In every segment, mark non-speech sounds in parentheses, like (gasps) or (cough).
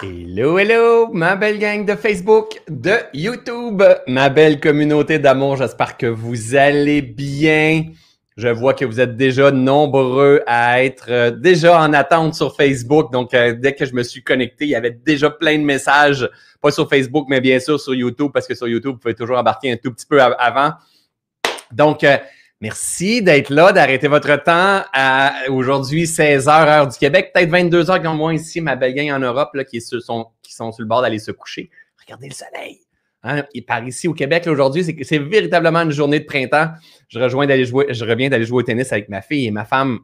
Hello, hello, ma belle gang de Facebook, de YouTube, ma belle communauté d'amour. J'espère que vous allez bien. Je vois que vous êtes déjà nombreux à être euh, déjà en attente sur Facebook. Donc, euh, dès que je me suis connecté, il y avait déjà plein de messages, pas sur Facebook, mais bien sûr sur YouTube, parce que sur YouTube, vous pouvez toujours embarquer un tout petit peu avant. Donc, euh, Merci d'être là, d'arrêter votre temps à aujourd'hui 16h heure du Québec, peut-être 22h comme moi ici, ma belle gang en Europe qui, sont, sur le bord d'aller se coucher. Regardez le soleil. Hein? Et par ici au Québec aujourd'hui, c'est véritablement une journée de printemps. Je reviens d'aller jouer au tennis avec ma fille et ma femme.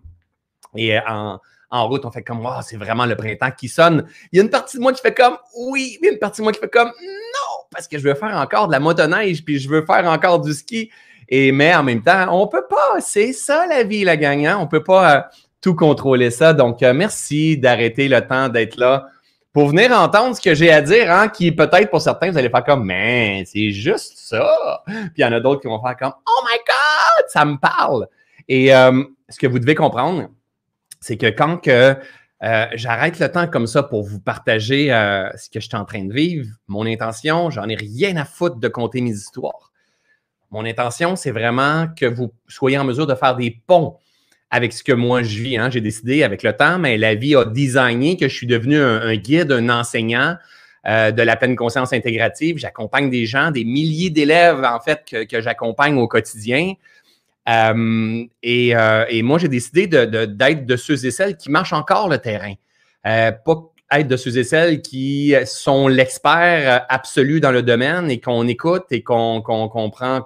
Et euh, en, en route, on fait comme oh, c'est vraiment le printemps qui sonne. Il y a une partie de moi qui fait comme oui, a une partie de moi qui fait comme non, parce que je veux faire encore de la motoneige, puis je veux faire encore du ski. Et, mais en même temps, on ne peut pas. C'est ça la vie, la gang. Hein? On ne peut pas euh, tout contrôler ça. Donc, euh, merci d'arrêter le temps d'être là pour venir entendre ce que j'ai à dire, hein, qui peut-être pour certains, vous allez faire comme, mais c'est juste ça. Puis il y en a d'autres qui vont faire comme, oh my God, ça me parle. Et euh, ce que vous devez comprendre, c'est que quand j'arrête le temps comme ça pour vous partager ce que je suis en train de vivre, mon intention, j'en ai rien à foutre de compter mes histoires. Mon intention, c'est vraiment que vous soyez en mesure de faire des ponts avec ce que moi je vis. Hein. J'ai décidé avec le temps, mais la vie a designé que je suis devenu un, guide, un enseignant euh, de la pleine conscience intégrative. J'accompagne des gens, des milliers d'élèves en fait que, j'accompagne au quotidien. Euh, euh, et, moi, j'ai décidé d'être de, ceux et celles qui marchent encore le terrain. De ceux et celles qui sont l'expert absolu dans le domaine et qu'on écoute et qu'on comprend,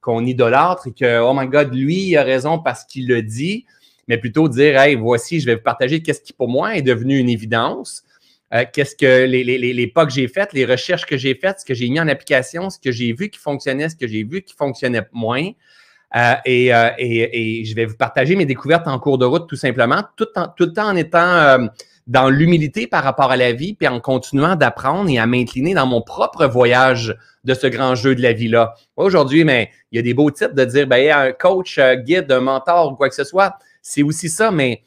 qu'on idolâtre et que, oh my God, lui, il a raison parce qu'il le dit, mais plutôt dire, hey, voici, je vais vous partager qu'est-ce qui pour moi est devenu une évidence. Euh, qu'est-ce que les, les, pas que j'ai faites, les recherches que j'ai faites, ce que j'ai mis en application, ce que j'ai vu qui fonctionnait, ce que j'ai vu qui fonctionnait moins. Euh, euh, et, je vais vous partager mes découvertes en cours de route, tout simplement, tout, tout le temps en étant dans l'humilité par rapport à la vie, puis en continuant d'apprendre et à m'incliner dans mon propre voyage de ce grand jeu de la vie-là. Aujourd'hui, mais il y a des beaux titres de dire, ben, un coach, un guide, un mentor ou quoi que ce soit. C'est aussi ça, mais,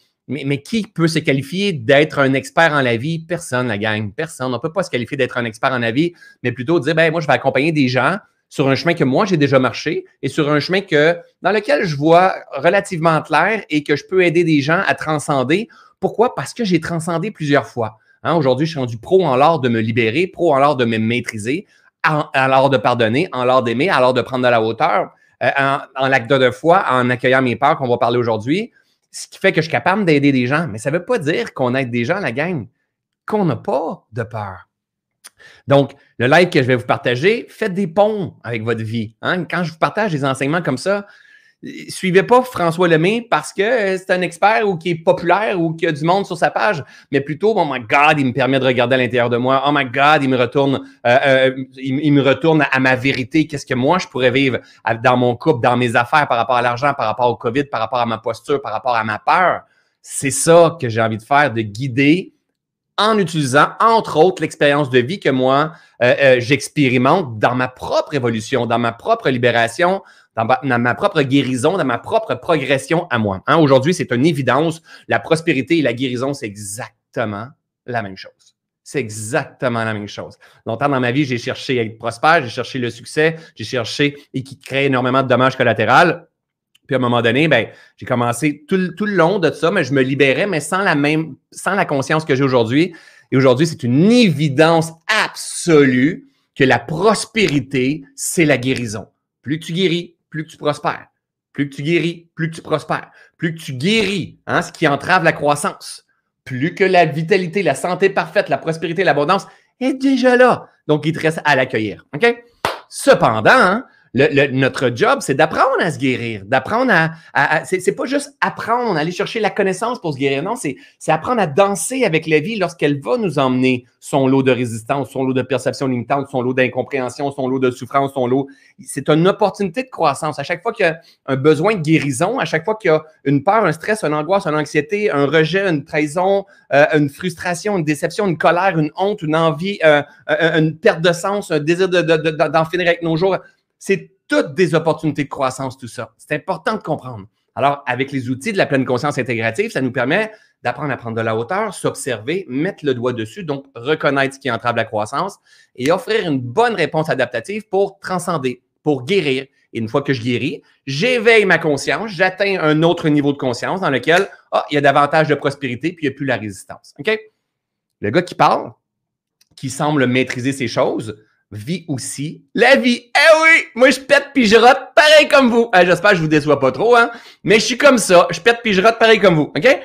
qui peut se qualifier d'être un expert en la vie? Personne, la gang, personne. On ne peut pas se qualifier d'être un expert en la vie, mais plutôt dire, ben, moi, je vais accompagner des gens sur un chemin que moi, j'ai déjà marché et sur un chemin que, dans lequel je vois relativement clair et que je peux aider des gens à transcender pourquoi? Parce que j'ai transcendé plusieurs fois. Hein, aujourd'hui, je suis rendu pro en l'art de me libérer, pro en l'art de me maîtriser, en, l'art de pardonner, en l'art d'aimer, en l'art de prendre de la hauteur, euh, en, l'acte de foi, en accueillant mes peurs qu'on va parler aujourd'hui, ce qui fait que je suis capable d'aider des gens. Mais ça ne veut pas dire qu'on aide des gens, la gang, qu'on n'a pas de peur. Donc, le live que je vais vous partager, faites des ponts avec votre vie. Hein. Quand je vous partage des enseignements comme ça, suivez pas François Lemay parce que euh, c'est un expert ou qui est populaire ou qui a du monde sur sa page, mais plutôt, oh my God, il me permet de regarder à l'intérieur de moi. Oh my God, il me retourne, euh, euh, il, me retourne à ma vérité. Qu'est-ce que moi je pourrais vivre dans mon couple, dans mes affaires, par rapport à l'argent, par rapport au COVID, par rapport à ma posture, par rapport à ma peur? C'est ça que j'ai envie de faire, de guider en utilisant, entre autres, l'expérience de vie que moi, j'expérimente dans ma propre évolution, dans ma propre libération, dans ma, propre guérison, dans ma propre progression à moi. Hein, aujourd'hui, c'est une évidence. La prospérité et la guérison, c'est exactement la même chose. C'est exactement la même chose. Longtemps dans ma vie, j'ai cherché à être prospère, j'ai cherché le succès, j'ai cherché et qui crée énormément de dommages collatéraux. Puis à un moment donné, ben, j'ai commencé tout, le long de ça, mais je me libérais, mais sans la même, sans la conscience que j'ai aujourd'hui. Et aujourd'hui, c'est une évidence absolue que la prospérité, c'est la guérison. Plus tu guéris, plus que tu prospères. Plus que tu guéris, plus que tu prospères. Plus que tu guéris, hein, ce qui entrave la croissance. Plus que la vitalité, la santé parfaite, la prospérité, l'abondance est déjà là. Donc, il te reste à l'accueillir. OK? Cependant, notre job, c'est d'apprendre à se guérir, d'apprendre à. à, c'est pas juste apprendre, aller chercher la connaissance pour se guérir. Non, c'est apprendre à danser avec la vie lorsqu'elle va nous emmener son lot de résistance, son lot de perception limitante, son lot d'incompréhension, son lot de souffrance, son lot. C'est une opportunité de croissance. À chaque fois qu'il y a un besoin de guérison, à chaque fois qu'il y a une peur, un stress, une angoisse, une anxiété, un rejet, une trahison, euh, une frustration, une déception, une colère, une honte, une envie, euh, une perte de sens, un désir d'en de, de, finir avec nos jours c'est toutes des opportunités de croissance, tout ça. C'est important de comprendre. Alors, avec les outils de la pleine conscience intégrative, ça nous permet d'apprendre à prendre de la hauteur, s'observer, mettre le doigt dessus, donc reconnaître ce qui entrave la croissance et offrir une bonne réponse adaptative pour transcender, pour guérir. Et une fois que je guéris, j'éveille ma conscience, j'atteins un autre niveau de conscience dans lequel ah, il y a davantage de prospérité puis il n'y a plus la résistance. OK? Le gars qui parle, qui semble maîtriser ces choses, vit aussi la vie. Eh oui, moi je pète puis je rote pareil comme vous. Ah, j'espère que je vous déçois pas trop, hein, mais je suis comme ça. Je pète puis je rote pareil comme vous, ok?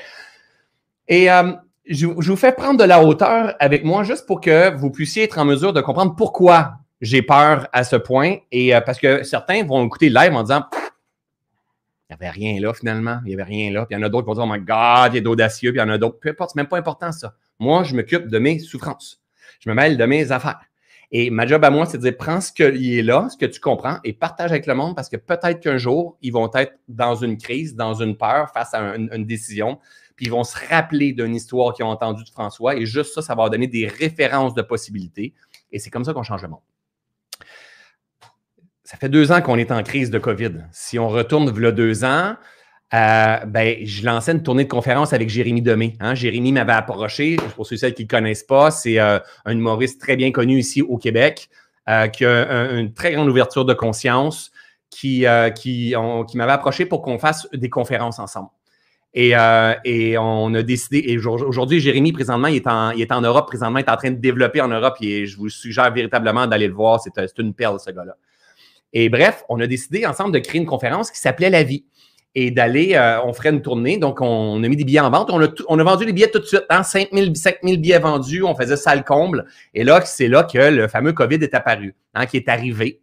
Et euh, je, vous fais prendre de la hauteur avec moi juste pour que vous puissiez être en mesure de comprendre pourquoi j'ai peur à ce point. Et euh, parce que certains vont écouter le live en disant il n'y avait rien là finalement, il n'y avait rien là. Puis il y en a d'autres qui vont dire Oh my God, il y a d'audacieux, puis il y en a d'autres. Peu importe, c'est même pas important ça. Moi, je m'occupe de mes souffrances. Je me mêle de mes affaires. Et ma job à moi, c'est de dire, prends ce qui est là, ce que tu comprends, et partage avec le monde parce que peut-être qu'un jour, ils vont être dans une crise, dans une peur face à une, décision, puis ils vont se rappeler d'une histoire qu'ils ont entendue de François, et juste ça, ça va donner des références de possibilités. Et c'est comme ça qu'on change le monde. Ça fait deux ans qu'on est en crise de COVID. Si on retourne il deux ans, euh, ben, je lançais une tournée de conférence avec Jérémy Demé. Hein. Jérémy m'avait approché, pour ceux et celles qui ne connaissent pas, c'est euh, un humoriste très bien connu ici au Québec, euh, qui a une très grande ouverture de conscience, qui, qui, qui m'avait approché pour qu'on fasse des conférences ensemble. Et, et, on a décidé, et aujourd'hui, Jérémy, présentement, il est, en, il est en Europe, présentement, il est en train de développer en Europe, et je vous suggère véritablement d'aller le voir, c'est une perle, ce gars-là. Et bref, on a décidé ensemble de créer une conférence qui s'appelait La vie et d'aller, euh, on ferait une tournée. Donc, on, a mis des billets en vente. On a, vendu les billets tout de suite. Hein, 5 000, billets vendus. On faisait salle comble. Et là, c'est là que le fameux COVID est apparu, hein, qui est arrivé.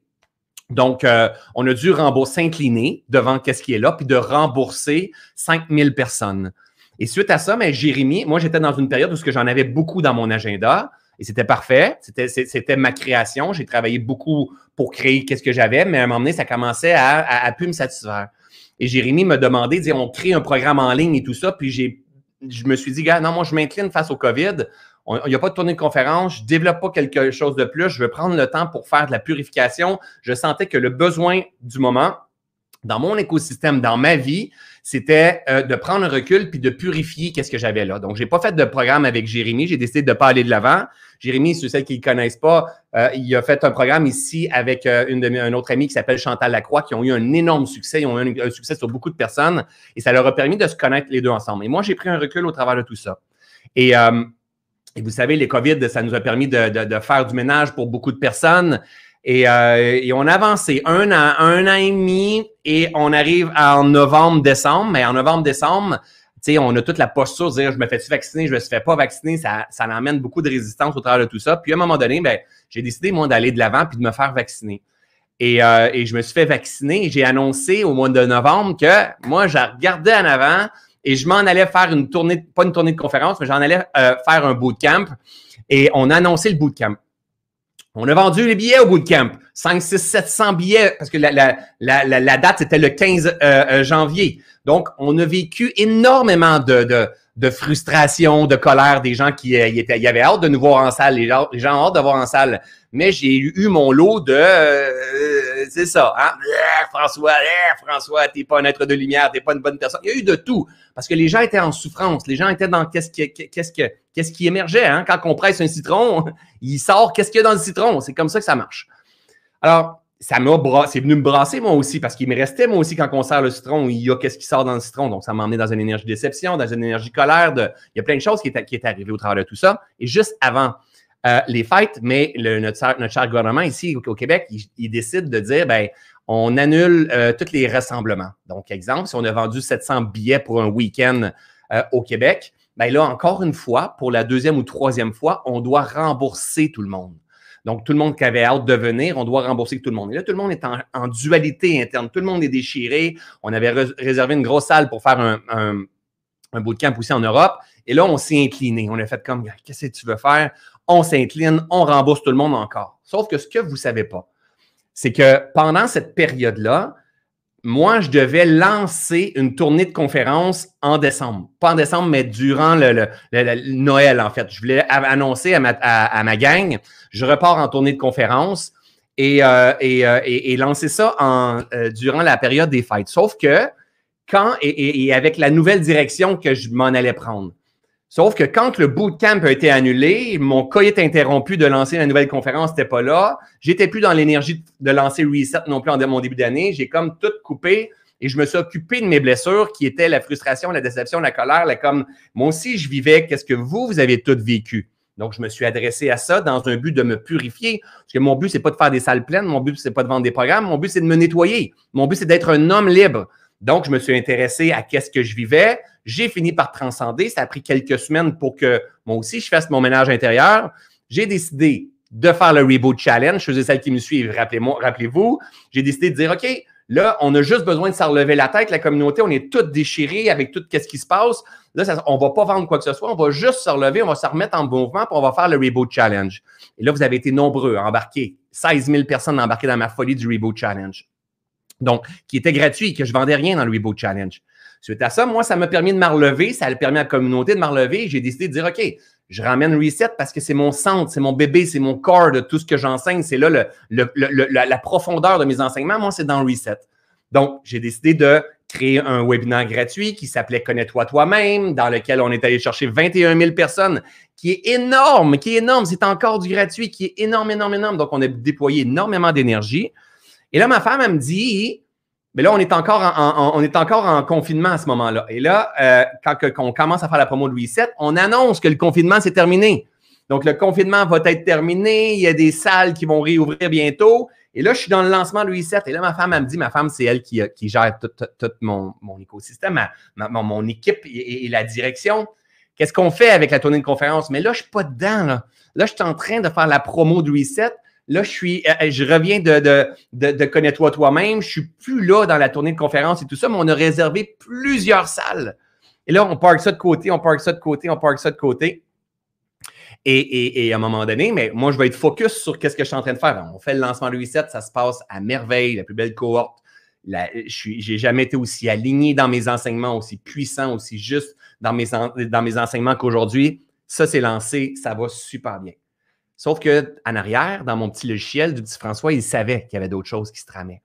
Donc, euh, on a dû rembourser, s'incliner devant qu'est-ce qui est là, puis de rembourser 5 000 personnes. Et suite à ça, mais Jérémy, moi, j'étais dans une période où j'en avais beaucoup dans mon agenda. Et c'était parfait. C'était, c'était ma création. J'ai travaillé beaucoup pour créer qu'est-ce que j'avais, mais à un moment donné, ça commençait à, à, à plus me satisfaire. Et Jérémy m'a demandé, dire, on crée un programme en ligne et tout ça. Puis je me suis dit, gars, non, moi, je m'incline face au COVID. Il n'y a pas de tournée de conférence. Je ne développe pas quelque chose de plus. Je veux prendre le temps pour faire de la purification. Je sentais que le besoin du moment, dans mon écosystème, dans ma vie, c'était euh, de prendre un recul puis de purifier qu'est-ce que j'avais là. Donc, j'ai pas fait de programme avec Jérémy. J'ai décidé de ne pas aller de l'avant. Jérémy, ceux celles qui ne connaissent pas, euh, il a fait un programme ici avec euh, un autre ami qui s'appelle Chantal Lacroix, qui ont eu un énorme succès. Ils ont eu un, succès sur beaucoup de personnes et ça leur a permis de se connaître les deux ensemble. Et moi, j'ai pris un recul au travers de tout ça. Et, et vous savez, les COVID, ça nous a permis de, faire du ménage pour beaucoup de personnes. Euh, et, on a avancé un an, un an et demi et on arrive en novembre, décembre. Mais en novembre, décembre, tu on a toute la posture de dire je me fais-tu vacciner, je me fais pas vacciner. Ça, ça amène beaucoup de résistance au travers de tout ça. Puis à un moment donné, ben, j'ai décidé, moi, d'aller de l'avant puis de me faire vacciner. Et, euh, je me suis fait vacciner. J'ai annoncé au mois de novembre que moi, j'ai regardé en avant et je m'en allais faire une tournée, pas une tournée de conférence, mais j'en allais euh, faire un bootcamp. Et on a annoncé le bootcamp. On a vendu les billets au bootcamp. 5, 6, 700 billets, parce que la, la, la, la date, c'était le 15 euh, euh, janvier. Donc, on a vécu énormément de, de, de frustration, de colère des gens qui euh, y, étaient, y avaient hâte de nous voir en salle, les gens, ont hâte de voir en salle. Mais j'ai eu mon lot de... c'est ça, hein? François, François, t'es pas un être de lumière, t'es pas une bonne personne. Il y a eu de tout, parce que les gens étaient en souffrance, les gens étaient dans qu'est-ce qui, qu'est-ce que qu'est-ce qui émergeait. Hein? Quand on presse un citron, (laughs) il sort qu'est-ce qu'il y a dans le citron. C'est comme ça que ça marche. Alors, ça m'a c'est venu me brasser moi aussi parce qu'il me restait moi aussi quand on sert le citron, il y a qu'est-ce qui sort dans le citron. Donc, ça m'a emmené dans une énergie déception, dans une énergie colère. Il y a plein de choses qui est, qui est arrivé au travers de tout ça. Et juste avant euh, les fêtes, mais le, notre, cher gouvernement ici au, Québec, il, décide de dire, ben, on annule euh, tous les rassemblements. Donc, exemple, si on a vendu 700 billets pour un week-end euh, au Québec, bien là, encore une fois, pour la deuxième ou troisième fois, on doit rembourser tout le monde. Donc, tout le monde qui avait hâte de venir, on doit rembourser tout le monde. Et là, tout le monde est en, dualité interne. Tout le monde est déchiré. On avait réservé une grosse salle pour faire un, un, un bootcamp aussi en Europe. Et là, on s'est incliné. On a fait comme, qu'est-ce que tu veux faire? On s'incline, on rembourse tout le monde encore. Sauf que ce que vous ne savez pas, c'est que pendant cette période-là, moi, je devais lancer une tournée de conférences en décembre. Pas en décembre, mais durant le, Noël, en fait. Je voulais annoncer à ma, gang, je repars en tournée de conférences et, euh, euh, lancer ça euh, durant la période des fêtes. Sauf que quand, et, avec la nouvelle direction que je m'en allais prendre, Sauf que quand le bootcamp a été annulé, mon cas est interrompu de lancer la nouvelle conférence, n'était pas là. J'étais plus dans l'énergie de lancer Reset non plus en mon début d'année. J'ai comme tout coupé et je me suis occupé de mes blessures qui étaient la frustration, la déception, la colère. La comme moi aussi, je vivais qu'est-ce que vous, vous avez tout vécu? Donc, je me suis adressé à ça dans un but de me purifier. Parce que mon but, c'est pas de faire des salles pleines. Mon but, c'est pas de vendre des programmes. Mon but, c'est de me nettoyer. Mon but, c'est d'être un homme libre. Donc, je me suis intéressé à qu'est-ce que je vivais. J'ai fini par transcender. Ça a pris quelques semaines pour que moi aussi, je fasse mon ménage intérieur. J'ai décidé de faire le Reboot Challenge. Je faisais celles qui me suivent, rappelez-moi, rappelez-vous. J'ai décidé de dire, OK, là, on a juste besoin de s'en relever la tête. La communauté, on est tous déchirés avec tout ce qui se passe. Là, on ne va pas vendre quoi que ce soit. On va juste se relever, on va se remettre en mouvement, puis on va faire le Reboot Challenge. Et là, vous avez été nombreux à embarquer. 16 000 personnes embarquées dans ma folie du Reboot Challenge. Donc, qui était gratuit, que je vendais rien dans le Reboot Challenge. Suite à ça, moi, ça m'a permis de me relever, ça a permis à la communauté de me relever. J'ai décidé de dire, OK, je ramène Reset parce que c'est mon centre, c'est mon bébé, c'est mon corps de tout ce que j'enseigne. C'est là le, la profondeur de mes enseignements. Moi, c'est dans Reset. Donc, j'ai décidé de créer un webinaire gratuit qui s'appelait Connais-toi toi-même, dans lequel on est allé chercher 21 000 personnes, qui est énorme, qui est énorme. C'est encore du gratuit, qui est énorme, énorme, énorme. Donc, on a déployé énormément d'énergie. Et là, ma femme, me dit, mais là, on est encore en, confinement à ce moment-là. Et là, euh, quand on commence à faire la promo de Louis VII, on annonce que le confinement, c'est terminé. Donc, le confinement va être terminé. Il y a des salles qui vont réouvrir bientôt. Et là, je suis dans le lancement de Louis VII. Et là, ma femme, me dit, ma femme, c'est elle qui, qui, gère tout, mon, écosystème, mon, équipe et, la direction. Qu'est-ce qu'on fait avec la tournée de conférence? Mais là, je ne suis pas dedans. Là. là, je suis en train de faire la promo de Reset. Là, je euh, euh, je reviens de, de, de, Connais-toi toi-même. Je suis plus là dans la tournée de conférence et tout ça, mais on a réservé plusieurs salles. Et là, on parque ça de côté, on parque ça de côté, on parque ça de côté. Et, et, et, à un moment donné, mais moi, je vais être focus sur qu'est-ce que je suis en train de faire. On fait le lancement de Reset, ça se passe à merveille, la plus belle cohorte. je n'ai jamais été aussi aligné dans mes enseignements, aussi puissant, aussi juste dans mes, dans mes enseignements qu'aujourd'hui. Ça, c'est lancé, ça va super bien. Sauf qu'en arrière, dans mon petit logiciel du petit François, il savait qu'il y avait d'autres choses qui se tramaient.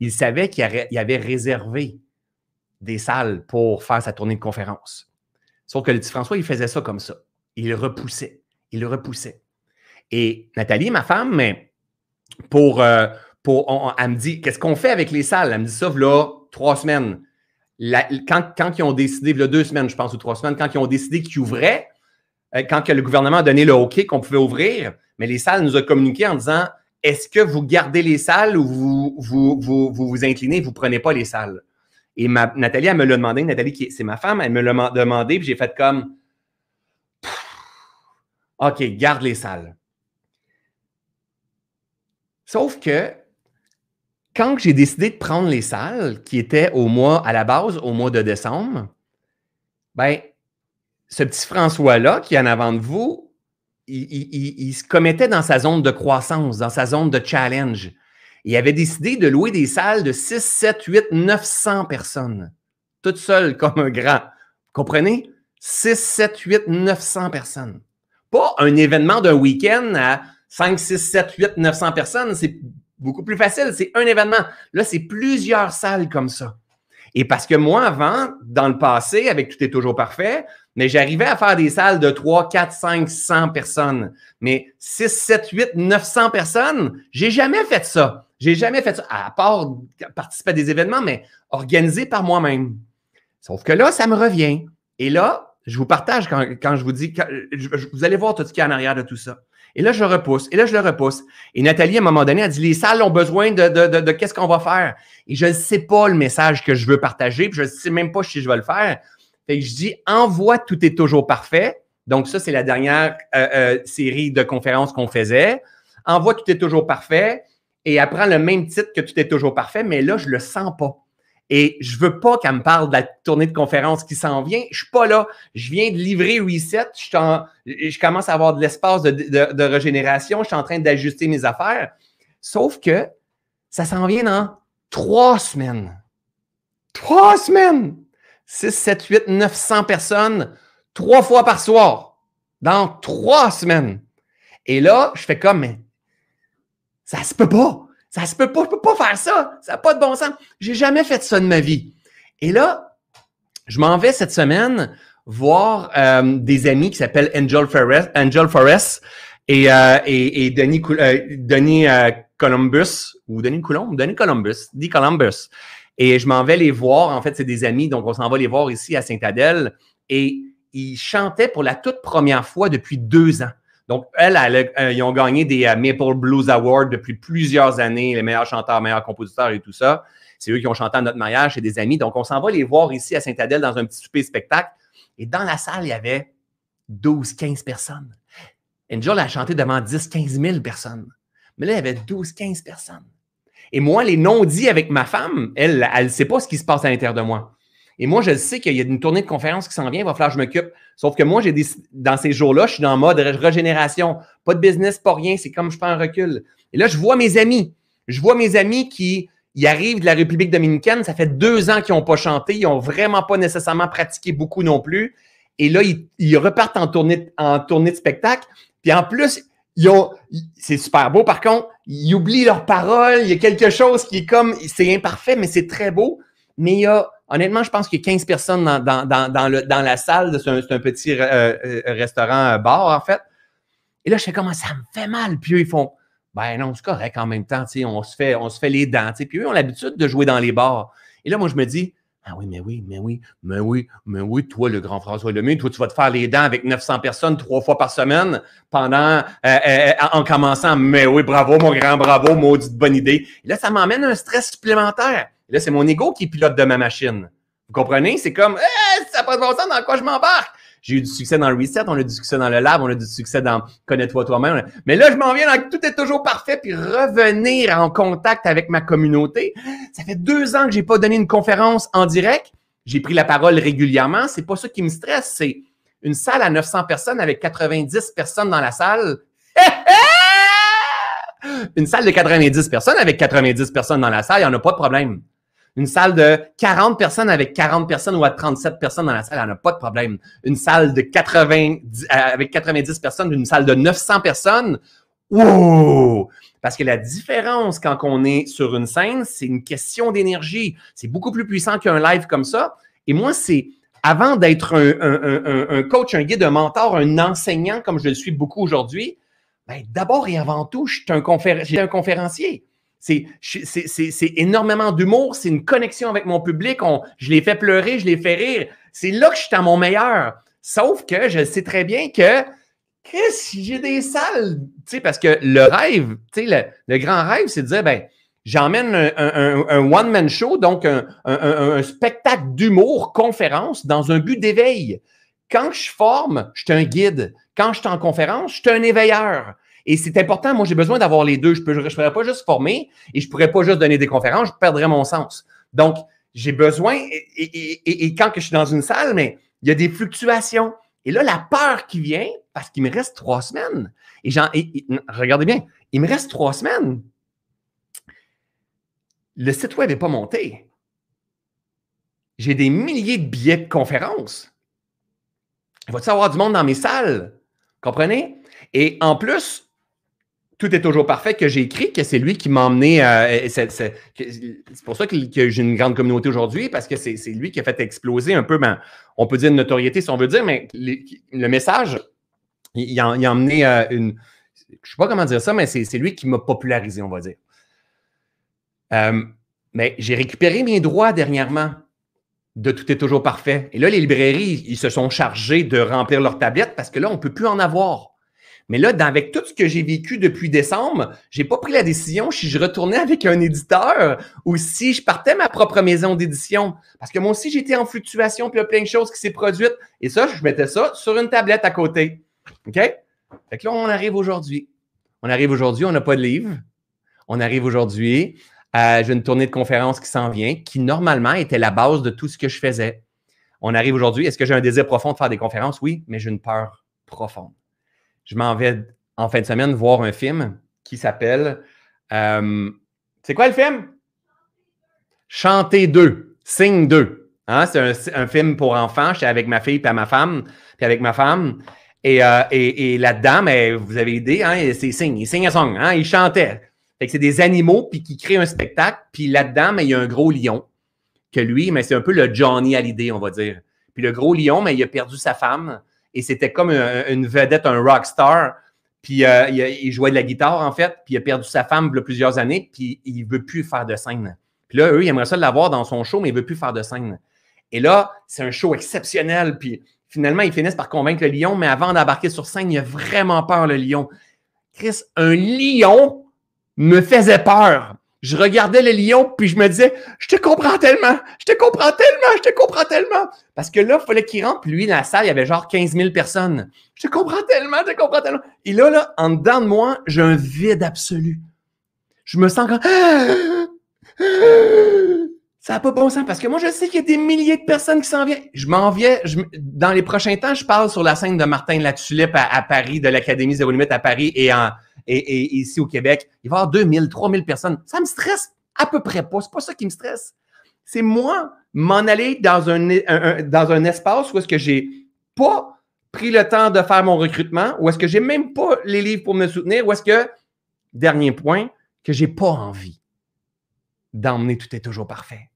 Il savait qu'il avait réservé des salles pour faire sa tournée de conférence. Sauf que le petit François, il faisait ça comme ça. Il repoussait. Il le repoussait. Et Nathalie, ma femme, mais pour, euh, pour elle me dit, qu'est-ce qu'on fait avec les salles? Elle me dit ça, là, trois semaines. quand, quand ils ont décidé, là, deux semaines, je pense, ou trois semaines, quand ils ont décidé qu'ils ouvraient, quand que le gouvernement a donné le OK qu'on pouvait ouvrir, mais les salles nous ont communiqué en disant est-ce que vous gardez les salles ou vous vous, vous, vous, vous inclinez, vous ne prenez pas les salles? Et Nathalie, elle me l'a demandé. Nathalie, c'est ma femme, elle me l'a demandé, puis j'ai fait comme OK, garde les salles. Sauf que quand j'ai décidé de prendre les salles, qui étaient au mois, à la base, au mois de décembre, ben, ce petit François-là qui est en avant de vous, il, se commettait dans sa zone de croissance, dans sa zone de challenge. Il avait décidé de louer des salles de 6, 7, 8, 900 personnes, toutes seules comme un grand. Comprenez? 6, 7, 8, 900 personnes. Pas un événement d'un week-end à 5, 6, 7, 8, 900 personnes. C'est beaucoup plus facile. C'est un événement. Là, c'est plusieurs salles comme ça. Et parce que moi, avant, dans le passé, avec Tout est toujours parfait, mais j'arrivais à faire des salles de 3, 4, 5, 100 personnes. Mais 6, 7, 8, 900 personnes, j'ai jamais fait ça. J'ai jamais fait ça, à part participer à des événements, mais organisés par moi-même. Sauf que là, ça me revient. Et là, je vous partage quand, je vous dis, vous allez voir tout ce qu'il y a en arrière de tout ça. Et là, je le repousse. Et là, je le repousse. Et Nathalie, à un moment donné, a dit, les salles ont besoin de, de, qu'est-ce qu'on va faire? Et je ne sais pas le message que je veux partager, puis je ne sais même pas si je vais le faire. Fait que je dis, envoie tout est toujours parfait. Donc, ça, c'est la dernière euh, euh, série de conférences qu'on faisait. Envoie tout est toujours parfait et prend le même titre que tout est toujours parfait, mais là, je ne le sens pas. Et je veux pas qu'elle me parle de la tournée de conférence qui s'en vient. Je suis pas là. Je viens de livrer Reset. Je, je commence à avoir de l'espace de, de, régénération. Je suis en train d'ajuster mes affaires. Sauf que ça s'en vient dans trois semaines. Trois semaines! 6, 7, 8, 900 personnes, trois fois par soir, dans trois semaines. Et là, je fais comme, mais ça se peut pas. Ça se peut pas, je peux pas faire ça. Ça n'a pas de bon sens. J'ai jamais fait ça de ma vie. Et là, je m'en vais cette semaine voir euh, des amis qui s'appellent Angel Forrest, Angel Forrest et, euh, et, et, Denis, euh, Denis Columbus, ou Denis Coulomb, Denis Columbus, Denis Columbus. Et je m'en vais les voir. En fait, c'est des amis, donc on s'en va les voir ici à Saint-Adèle. Et ils chantaient pour la toute première fois depuis deux ans. Donc, elle, ils ont gagné des Maple Blues Awards depuis plusieurs années, les meilleurs chanteurs, meilleurs compositeurs et tout ça. C'est eux qui ont chanté à notre mariage, c'est des amis. Donc, on s'en va les voir ici à Saint-Adèle dans un petit souper spectacle. Et dans la salle, il y avait 12, 15 personnes. Angel a chanté devant 10, 15 000 personnes. Mais là, il y avait 12, 15 personnes. Et moi, les non-dits avec ma femme, elle, elle ne sait pas ce qui se passe à l'intérieur de moi. Et moi, je sais qu'il y a une tournée de conférences qui s'en vient, il va falloir que je m'occupe. Sauf que moi, j'ai des, dans ces jours-là, je suis dans mode régénération. Pas de business, pas rien, c'est comme je prends un recul. Et là, je vois mes amis. Je vois mes amis qui ils arrivent de la République dominicaine, ça fait deux ans qu'ils n'ont pas chanté, ils n'ont vraiment pas nécessairement pratiqué beaucoup non plus. Et là, ils, repartent en tournée, en tournée de spectacle. Puis en plus, ils ont, c'est super beau. Par contre, ils oublient leurs paroles. Il y a quelque chose qui est comme, c'est imparfait, mais c'est très beau. Mais il y a, honnêtement, je pense qu'il y a 15 personnes dans, dans, dans, dans la salle. C'est un, petit euh, euh, restaurant euh, en fait. Et là, je fais comment ça me fait mal. Puis eux, ils font, ben non, c'est correct en même temps, on se fait, on se fait les dents. Puis eux ont l'habitude de jouer dans les bars. Et là, moi, je me dis, ah oui, mais oui, mais oui, mais oui, mais oui, toi, le grand François Lemay, toi, tu vas te faire les dents avec 900 personnes trois fois par semaine pendant, en commençant, mais oui, bravo, mon grand, bravo, maudite bonne idée. Et là, ça m'emmène un stress supplémentaire. Là, c'est mon ego qui pilote de ma machine. Vous comprenez? C'est comme, eh, ça n'a pas de bon sens dans quoi je m'embarque? J'ai eu du succès dans le reset, on a du succès dans le lab, on a du succès dans connais-toi toi-même. Mais là, je m'en viens dans tout est toujours parfait, puis revenir en contact avec ma communauté. Ça fait deux ans que j'ai pas donné une conférence en direct. J'ai pris la parole régulièrement. C'est pas ça qui me stresse. C'est une salle à 900 personnes avec 90 personnes dans la salle. (laughs) une salle de 90 personnes avec 90 personnes dans la salle, il n'y en a pas de problème. Une salle de 40 personnes avec 40 personnes ou à 37 personnes dans la salle, elle n'a pas de problème. Une salle de 80, euh, avec 90 personnes, une salle de 900 personnes, wow! Parce que la différence quand on est sur une scène, c'est une question d'énergie. C'est beaucoup plus puissant qu'un live comme ça. Et moi, c'est avant d'être un, coach, un guide, un mentor, un enseignant comme je le suis beaucoup aujourd'hui, ben, d'abord et avant tout, un, un conférencier. C'est énormément d'humour, c'est une connexion avec mon public. je les fais pleurer, je les fais rire. C'est là que je suis à mon meilleur. Sauf que je sais très bien que si j'ai des salles, parce que le rêve, le, le grand rêve, c'est de dire, ben, j'emmène un, one-man show, donc un, un spectacle d'humour, conférence, dans un but d'éveil. Quand je forme, je suis un guide. Quand je suis en conférence, je suis un éveilleur. Et c'est important, moi, j'ai besoin d'avoir les deux. Je ne je pourrais pas juste former et je ne pourrais pas juste donner des conférences, je perdrais mon sens. Donc, j'ai besoin, et, quand je suis dans une salle, mais il y a des fluctuations. Et là, la peur qui vient, parce qu'il me reste trois semaines, et, regardez bien, il me reste trois semaines. Le site web n'est pas monté. J'ai des milliers de billets de conférences. Il va y avoir du monde dans mes salles? Comprenez? Et en plus, tout est toujours parfait que j'ai écrit, que c'est lui qui m'a emmené. Euh, c'est pour ça que, j'ai une grande communauté aujourd'hui, parce que c'est lui qui a fait exploser un peu, ben, on peut dire une notoriété si on veut dire, mais le message, il, a, emmené euh, une. Je ne sais pas comment dire ça, mais c'est lui qui m'a popularisé, on va dire. Euh, mais j'ai récupéré mes droits dernièrement de Tout est toujours parfait. Et là, les librairies, ils se sont chargés de remplir leurs tablettes parce que là, on ne peut plus en avoir. Mais là, avec tout ce que j'ai vécu depuis décembre, j'ai pas pris la décision si je retournais avec un éditeur ou si je partais ma propre maison d'édition. Parce que moi aussi, j'étais en fluctuation, puis il y a plein de choses qui s'est produites. Et ça, je mettais ça sur une tablette à côté. OK? Fait que là, on arrive aujourd'hui. On arrive aujourd'hui, on n'a pas de livre. On arrive aujourd'hui. Euh, j'ai une tournée de conférences qui s'en vient, qui normalement était la base de tout ce que je faisais. On arrive aujourd'hui. Est-ce que j'ai un désir profond de faire des conférences? Oui, mais j'ai une peur profonde je m'en vais en fin de semaine voir un film qui s'appelle. Euh, c'est quoi le film? Chanter 2, Sing 2. Hein? C'est un, film pour enfants. J'étais avec ma fille et ma femme, puis avec ma femme. Et, euh, et, là-dedans, vous avez idée, hein, c'est Sing, il sing a song, hein, il chantait. Fait que c'est des animaux puis qui créent un spectacle. Puis là-dedans, il y a un gros lion que lui, mais c'est un peu le Johnny Hallyday, on va dire Puis le gros lion, mais il a perdu sa femme et c'était comme une, vedette, un rock star. Puis euh, il, jouait de la guitare, en fait, puis il a perdu sa femme il a plusieurs années, puis il ne veut plus faire de scène. Puis là, eux, ils aimeraient ça l'avoir dans son show, mais il ne veut plus faire de scène. Et là, c'est un show exceptionnel, puis finalement, ils finissent par convaincre le lion, mais avant d'embarquer sur scène, il a vraiment peur, le lion. Chris, un lion me faisait peur. Je regardais le lion, puis je me disais, je te comprends tellement, je te comprends tellement, je te comprends tellement. Parce que là, il fallait qu'il rentre, lui, dans la salle, il y avait genre 15 000 personnes. Je te comprends tellement, je te comprends tellement. Et là, là, en dedans de moi, j'ai un vide absolu. Je me sens comme, ça n'a pas bon sens parce que moi, je sais qu'il y a des milliers de personnes qui s'en viennent. Je m'en viens. dans les prochains temps, je parle sur la scène de Martin Latulippe à, à Paris, de l'Académie Zéro Limite à Paris et, ici au Québec. Il va y avoir 2000, 3000 personnes. Ça me stresse à peu près pas. C'est pas ça qui me stresse. C'est moi m'en aller dans un, dans un espace où est-ce que j'ai pas pris le temps de faire mon recrutement, où est-ce que j'ai même pas les livres pour me soutenir, où est-ce que, dernier point, que j'ai pas envie d'emmener tout est toujours parfait.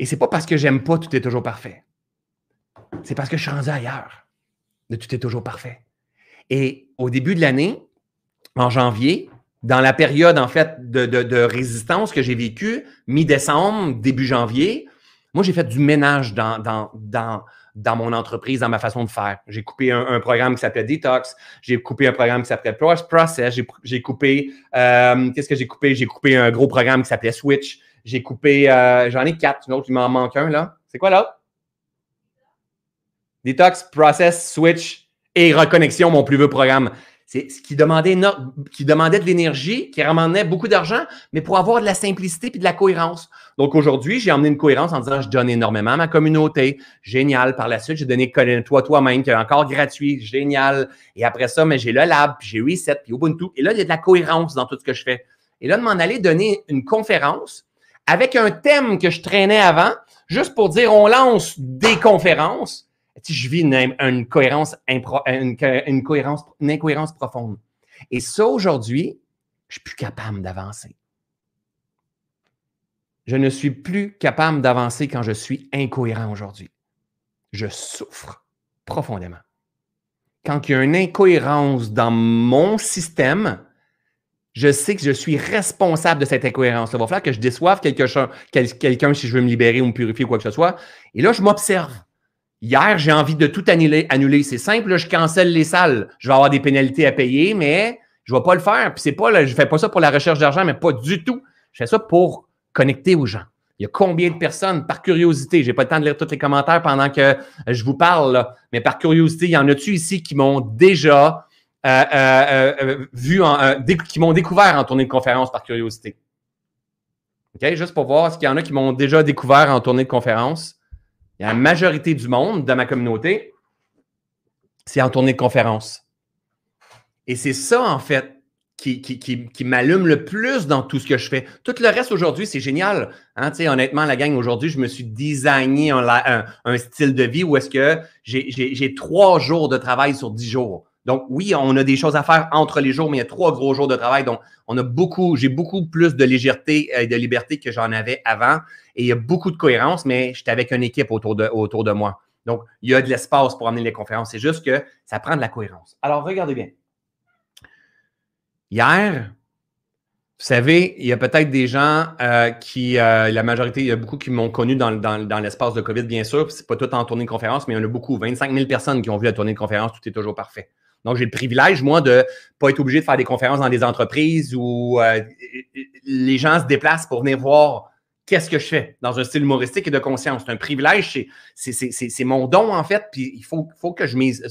Et c'est pas parce que j'aime pas tout est toujours parfait. C'est parce que je suis rendu ailleurs de tout est toujours parfait. Et au début de l'année, en janvier, dans la période en fait de, résistance que j'ai vécue, mi-décembre, début janvier, moi j'ai fait du ménage dans, mon entreprise, dans ma façon de faire. J'ai coupé un, programme qui s'appelait Detox, j'ai coupé un programme qui s'appelait Process, j'ai coupé, euh, qu'est-ce que j'ai coupé? J'ai coupé un gros programme qui s'appelait Switch, j'ai coupé, euh, j'en ai quatre, une autre, il m'en manque un là. C'est quoi là? Detox, Process, Switch et Reconnexion, mon plus vieux programme. C'est ce qui demandait, qui demandait de l'énergie, qui ramenait beaucoup d'argent, mais pour avoir de la simplicité et de la cohérence. Donc aujourd'hui, j'ai emmené une cohérence en disant je donne énormément à ma communauté. Génial. Par la suite, j'ai donné Connais-toi toi-même, qui est encore gratuit. Génial. Et après ça, mais j'ai le lab, puis j'ai Reset, puis Ubuntu. Et là, il y a de la cohérence dans tout ce que je fais. Et là, de m'en aller donner une conférence avec un thème que je traînais avant, juste pour dire on lance des conférences. Si je vis une, cohérence, une, cohérence, une incohérence profonde. Et ça, aujourd'hui, je suis plus capable d'avancer. Je ne suis plus capable d'avancer quand je suis incohérent aujourd'hui. Je souffre profondément. Quand il y a une incohérence dans mon système, je sais que je suis responsable de cette incohérence. Il va falloir que je déçoive quelqu'un si je veux me libérer ou me purifier ou quoi que ce soit. Et là, je m'observe. Hier, j'ai envie de tout annuler. C'est simple, je cancelle les salles. Je vais avoir des pénalités à payer, mais je ne vais pas le faire. Puis pas, je ne fais pas ça pour la recherche d'argent, mais pas du tout. Je fais ça pour connecter aux gens. Il y a combien de personnes, par curiosité, je n'ai pas le temps de lire tous les commentaires pendant que je vous parle, mais par curiosité, il y en a-tu ici qui m'ont déjà vu, en, qui m'ont découvert en tournée de conférence par curiosité. Juste pour voir, est-ce qu'il y en a qui m'ont déjà découvert en tournée de conférence? Il y a la majorité du monde de ma communauté, c'est en tournée de conférence. Et c'est ça, en fait, qui, qui, m'allume le plus dans tout ce que je fais. Tout le reste aujourd'hui, c'est génial. Hein? Honnêtement, la gang, aujourd'hui, je me suis designé un, un style de vie où est-ce que j'ai trois jours de travail sur dix jours. Donc, oui, on a des choses à faire entre les jours, mais il y a trois gros jours de travail. Donc, on a beaucoup, j'ai beaucoup plus de légèreté et de liberté que j'en avais avant. Et il y a beaucoup de cohérence, mais j'étais avec une équipe autour de, moi. Donc, il y a de l'espace pour amener les conférences. C'est juste que ça prend de la cohérence. Alors, regardez bien. Hier, vous savez, il y a peut-être des gens euh, qui, euh, la majorité, il y a beaucoup qui m'ont connu dans, dans, l'espace de COVID, bien sûr. C'est pas tout en tournée de conférence, mais il y en a beaucoup. 25 000 personnes qui ont vu la tournée de conférence, tout est toujours parfait. Donc, j'ai le privilège, moi, de ne pas être obligé de faire des conférences dans des entreprises où euh, les gens se déplacent pour venir voir qu'est-ce que je fais dans un style humoristique et de conscience. C'est un privilège, c'est mon don, en fait, puis il faut, faut que je mise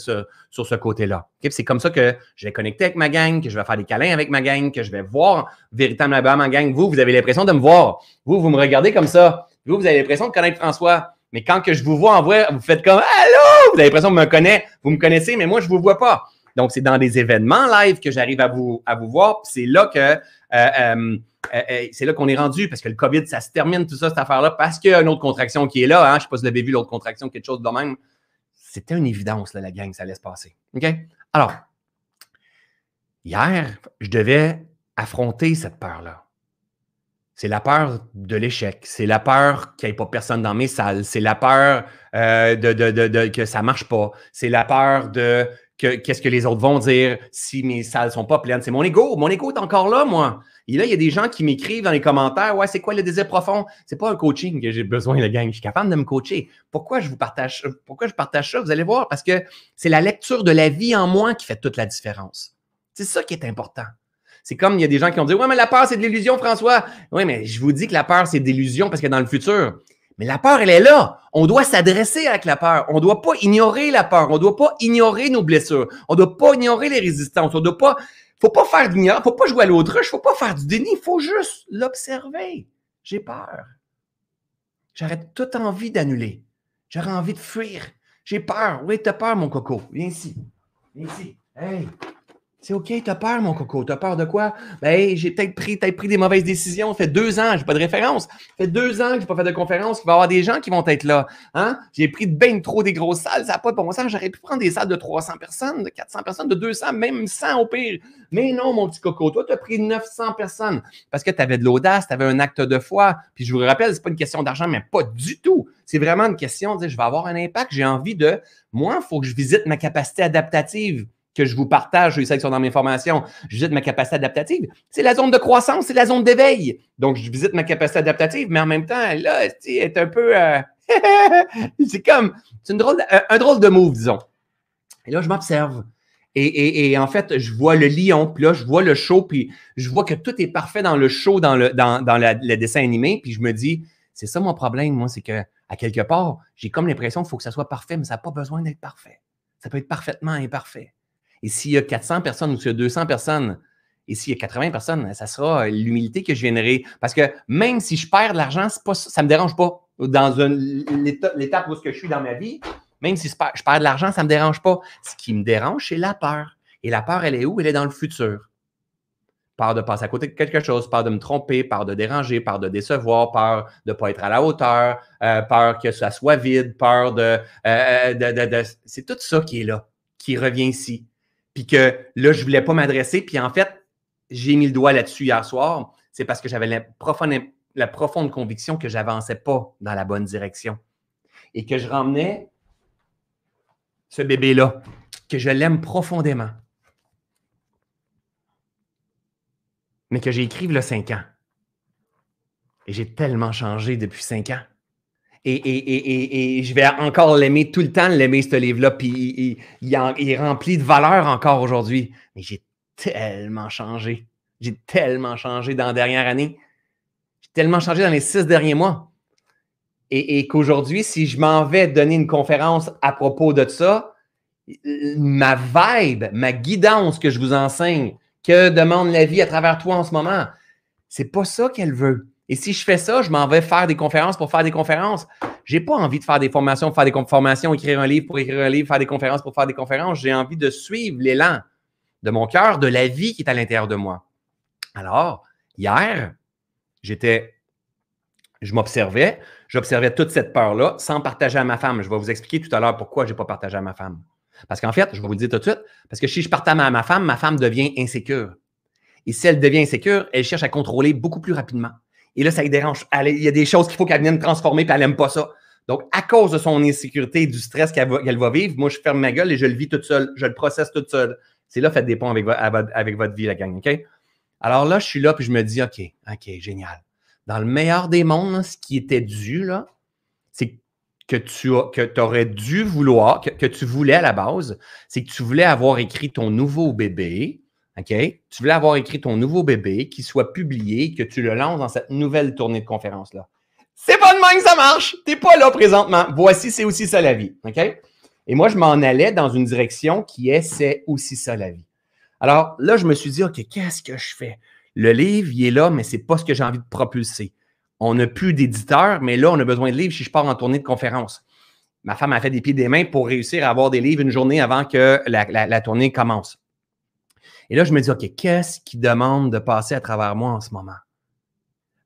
sur ce côté-là. C'est comme ça que je vais connecter avec ma gang, que je vais faire des câlins avec ma gang, que je vais voir véritablement ma gang. Vous, vous avez l'impression de me voir. Vous, vous me regardez comme ça. Vous, vous avez l'impression de connaître François. Mais quand que je vous vois en vrai, vous faites comme Allô! Vous avez l'impression de me connaître. Vous me connaissez, mais moi, je ne vous vois pas. Donc, c'est dans des événements live que j'arrive à vous, à vous voir. C'est là que euh, euh, euh, c'est là qu'on est rendu parce que le COVID, ça se termine, tout ça, cette affaire-là, parce qu'il y a une autre contraction qui est là. Hein. Je ne sais pas si vous avez vu l'autre contraction, quelque chose de même. C'était une évidence, là, la gang, ça allait se passer. Alors, hier, je devais affronter cette peur-là. C'est la peur de l'échec. C'est la peur qu'il n'y ait pas personne dans mes salles. C'est la peur euh, de, de, que ça ne marche pas. C'est la peur de qu'est-ce que les autres vont dire si mes salles sont pas pleines? C'est mon ego. Mon ego est encore là, moi. Et là, il y a des gens qui m'écrivent dans les commentaires Ouais, c'est quoi le désir profond? C'est pas un coaching que j'ai besoin, la gang. Je suis capable de me coacher. Pourquoi je vous partage Pourquoi je partage ça? Vous allez voir, parce que c'est la lecture de la vie en moi qui fait toute la différence. C'est ça qui est important. C'est comme il y a des gens qui ont dit Ouais, mais la peur, c'est de l'illusion, François. Oui, mais je vous dis que la peur, c'est de l'illusion parce que dans le futur, mais la peur, elle est là. On doit s'adresser avec la peur. On ne doit pas ignorer la peur. On ne doit pas ignorer nos blessures. On ne doit pas ignorer les résistances. On ne doit pas. faut pas faire d'ignorance. faut pas jouer à l'autruche. faut pas faire du déni. Il faut juste l'observer. J'ai peur. J'aurais toute envie d'annuler. J'aurais envie de fuir. J'ai peur. Oui, tu as peur, mon coco. Viens ici. Viens ici. Hey, c'est OK, t'as peur, mon coco. T'as peur de quoi? Ben, j'ai peut-être pris, des mauvaises décisions. Ça fait deux ans, j'ai pas de référence. Ça fait deux ans que j'ai pas fait de conférence. Il va y avoir des gens qui vont être là. Hein? J'ai pris bien trop des grosses salles. Ça n'a pas de bon sens. J'aurais pu prendre des salles de 300 personnes, de 400 personnes, de 200, même 100 au pire. Mais non, mon petit coco. Toi, tu as pris 900 personnes parce que tu avais de l'audace, tu avais un acte de foi. Puis je vous rappelle, c'est pas une question d'argent, mais pas du tout. C'est vraiment une question de dire, je vais avoir un impact. J'ai envie de, moi, il faut que je visite ma capacité adaptative que je vous partage, je sais qu'ils sont dans mes formations, je visite ma capacité adaptative. C'est la zone de croissance, c'est la zone d'éveil. Donc, je visite ma capacité adaptative, mais en même temps, là, elle est un peu. Euh, (laughs) c'est comme. C'est drôle, un drôle de move, disons. Et là, je m'observe. Et, en fait, je vois le lion, puis là, je vois le show, puis je vois que tout est parfait dans le show, dans le, dans, le dessin animé, puis je me dis, c'est ça mon problème, moi, c'est que à quelque part, j'ai comme l'impression qu'il faut que ça soit parfait, mais ça n'a pas besoin d'être parfait. Ça peut être parfaitement imparfait. Et s'il y a 400 personnes ou s'il y a 200 personnes, et s'il y a 80 personnes, ça sera l'humilité que je viendrai. Parce que même si je perds de l'argent, ça ne me dérange pas. Dans l'étape où je suis dans ma vie, même si je perds de l'argent, ça ne me dérange pas. Ce qui me dérange, c'est la peur. Et la peur, elle est où? Elle est dans le futur. Peur de passer à côté de quelque chose, peur de me tromper, peur de déranger, peur de décevoir, peur de ne pas être à la hauteur, euh, peur que ça soit vide, peur de, euh, de, de c'est tout ça qui est là, qui revient ici puis que là, je ne voulais pas m'adresser. Puis en fait, j'ai mis le doigt là-dessus hier soir. C'est parce que j'avais la profonde, la profonde conviction que je n'avançais pas dans la bonne direction et que je ramenais ce bébé-là, que je l'aime profondément, mais que j'ai écrit le 5 ans. Et j'ai tellement changé depuis cinq ans. Et, je vais encore l'aimer tout le temps, l'aimer, ce livre-là. Puis il, est rempli de valeur encore aujourd'hui. Mais j'ai tellement changé. J'ai tellement changé dans la dernière année. J'ai tellement changé dans les six derniers mois. Et, qu'aujourd'hui, si je m'en vais donner une conférence à propos de ça, ma vibe, ma guidance que je vous enseigne, que demande la vie à travers toi en ce moment, c'est pas ça qu'elle veut. Et si je fais ça, je m'en vais faire des conférences pour faire des conférences. Je n'ai pas envie de faire des formations faire des formations, écrire un livre pour écrire un livre, faire des conférences pour faire des conférences. J'ai envie de suivre l'élan de mon cœur, de la vie qui est à l'intérieur de moi. Alors, hier, j'étais, je m'observais, j'observais toute cette peur-là sans partager à ma femme. Je vais vous expliquer tout à l'heure pourquoi je n'ai pas partagé à ma femme. Parce qu'en fait, je vais vous le dire tout de suite, parce que si je partage à ma femme, ma femme devient insécure. Et si elle devient insécure, elle cherche à contrôler beaucoup plus rapidement. Et là, ça lui dérange. il y a des choses qu'il faut qu'elle vienne transformer, puis elle n'aime pas ça. Donc, à cause de son insécurité et du stress qu'elle va, vivre, moi, je ferme ma gueule et je le vis toute seule. Je le processe toute seule. C'est là, faites des ponts avec, votre vie, la gang, OK? Alors là, je suis là, puis je me dis, OK, OK, génial. Dans le meilleur des mondes, ce qui était dû, là, c'est que tu aurais dû vouloir, que, tu voulais à la base, c'est que tu voulais avoir écrit ton nouveau bébé, OK? Tu voulais avoir écrit ton nouveau bébé, qui soit publié, que tu le lances dans cette nouvelle tournée de conférence-là. C'est pas de même que ça marche. Tu n'es pas là présentement. Voici, c'est aussi ça la vie. OK? Et moi, je m'en allais dans une direction qui est c'est aussi ça la vie. Alors là, je me suis dit, OK, qu'est-ce que je fais? Le livre, il est là, mais ce n'est pas ce que j'ai envie de propulser. On n'a plus d'éditeur, mais là, on a besoin de livres si je pars en tournée de conférence. Ma femme a fait des pieds des mains pour réussir à avoir des livres une journée avant que la tournée commence. Et là, je me dis, OK, qu'est-ce qui demande de passer à travers moi en ce moment?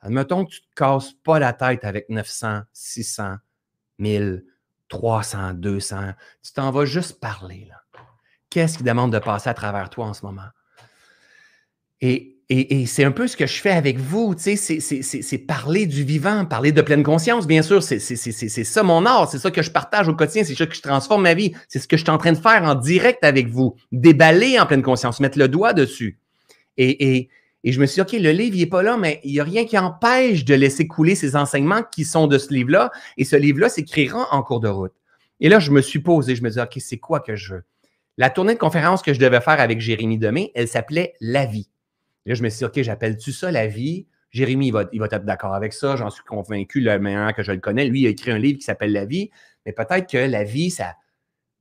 Admettons que tu ne te casses pas la tête avec 900, 600, 1000, 300, 200. Tu t'en vas juste parler. Qu'est-ce qui demande de passer à travers toi en ce moment? Et, Et, c'est un peu ce que je fais avec vous, tu sais, c'est parler du vivant, parler de pleine conscience, bien sûr, c'est ça mon art, c'est ça que je partage au quotidien, c'est ça que je transforme ma vie, c'est ce que je suis en train de faire en direct avec vous, déballer en pleine conscience, mettre le doigt dessus. Et, je me suis dit, OK, le livre, n'est pas là, mais il n'y a rien qui empêche de laisser couler ces enseignements qui sont de ce livre-là, et ce livre-là s'écrira en cours de route. Et là, je me suis posé, je me dis, OK, c'est quoi que je veux? La tournée de conférence que je devais faire avec Jérémy Demé, elle s'appelait La vie. Là, je me suis dit, OK, j'appelle-tu ça la vie? Jérémy, il va, il va être d'accord avec ça. J'en suis convaincu, le meilleur que je le connais. Lui, il a écrit un livre qui s'appelle La vie. Mais peut-être que la vie, ça,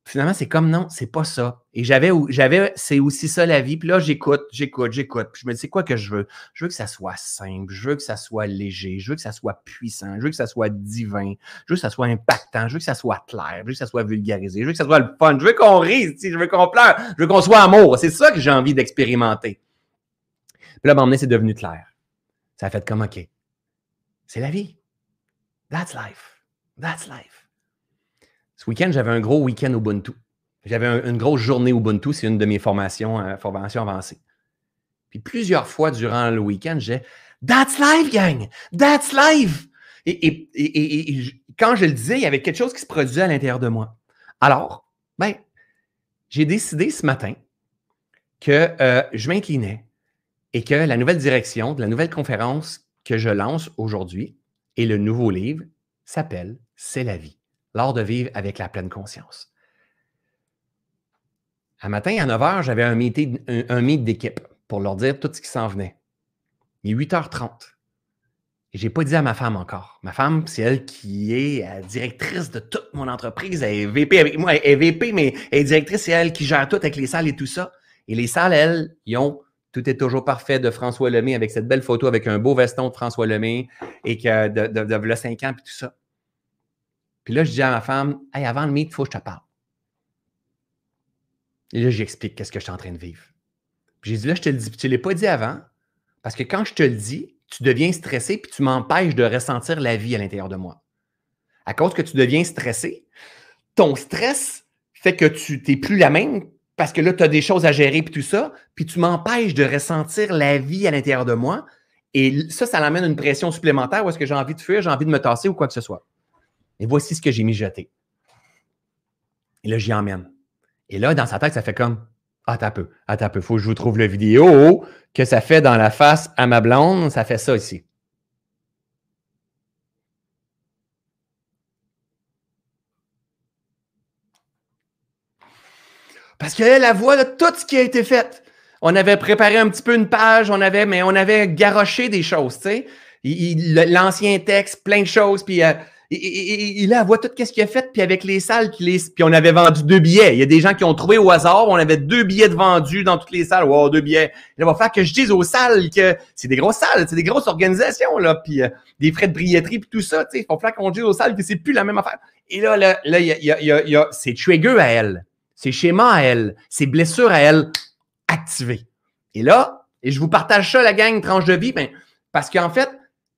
Finalement, c'est comme non, c'est pas ça. Et j'avais, j'avais, c'est aussi ça la vie. Puis là, j'écoute, j'écoute, j'écoute. Puis je me dis, c'est quoi que je veux? Je veux que ça soit simple, je veux que ça soit léger, je veux que ça soit puissant, je veux que ça soit divin, je veux que ça soit impactant, je veux que ça soit clair, je veux que ça soit vulgarisé, je veux que ça soit le fun, je veux qu'on rise, je veux qu'on pleure, je veux qu'on soit amour. C'est ça que j'ai envie d'expérimenter. Puis là, m'emmener, c'est devenu clair. Ça a fait comme, OK, c'est la vie. That's life. That's life. Ce week-end, j'avais un gros week-end Ubuntu. J'avais une grosse journée Ubuntu, c'est une de mes formations, euh, formations avancées. Puis plusieurs fois durant le week-end, j'ai That's life, gang! That's life! Et, quand je le disais, il y avait quelque chose qui se produisait à l'intérieur de moi. Alors, ben, j'ai décidé ce matin que euh, je m'inclinais et que la nouvelle direction de la nouvelle conférence que je lance aujourd'hui et le nouveau livre s'appelle C'est la vie l'art de vivre avec la pleine conscience. Un matin, à 9 h, j'avais un meeting, un, d'équipe pour leur dire tout ce qui s'en venait. Il est 8h30. Et je n'ai pas dit à ma femme encore. Ma femme, c'est elle qui est directrice de toute mon entreprise. Elle est VP avec moi. Elle est VP, mais elle est directrice. C'est elle qui gère tout avec les salles et tout ça. Et les salles, elles, ils ont Tout est toujours parfait de François Lemay avec cette belle photo avec un beau veston de François Lemay et que de, de, de, de 5 ans et tout ça. Puis là, je dis à ma femme, hey, avant le meet, il faut que je te parle. Et là, j'explique qu'est-ce que je suis en train de vivre. J'ai dit, là, je te le dis, tu ne l'ai pas dit avant, parce que quand je te le dis, tu deviens stressé, puis tu m'empêches de ressentir la vie à l'intérieur de moi. À cause que tu deviens stressé, ton stress fait que tu n'es plus la même, parce que là, tu as des choses à gérer, puis tout ça, puis tu m'empêches de ressentir la vie à l'intérieur de moi. Et ça, ça l'amène une pression supplémentaire où est-ce que j'ai envie de fuir, j'ai envie de me tasser ou quoi que ce soit. Et voici ce que j'ai mijoté. Et là, j'y emmène. Et là, dans sa tête, ça fait comme Attends un peu, attends un peu, faut que je vous trouve la vidéo que ça fait dans la face à ma blonde. Ça fait ça ici. Parce qu'elle, la voit tout ce qui a été fait. On avait préparé un petit peu une page, on avait, mais on avait garoché des choses, tu sais. L'ancien texte, plein de choses, puis euh, là, elle voit tout ce qu'il a fait, puis avec les salles, puis, puis on avait vendu deux billets. Il y a des gens qui ont trouvé au hasard, on avait deux billets de vendus dans toutes les salles. Wow, deux billets. Il va falloir que je dise aux salles que c'est des grosses salles, c'est des grosses organisations, là, puis euh, des frais de billetterie, puis tout ça. Il va falloir qu'on dise aux salles que c'est plus la même affaire. Et là, là, là, il y a, y a, y a c'est trigger à elle, c'est schéma à elle, c'est blessure à elle activées. Et là, et je vous partage ça, la gang, tranche de vie, ben, parce qu'en fait,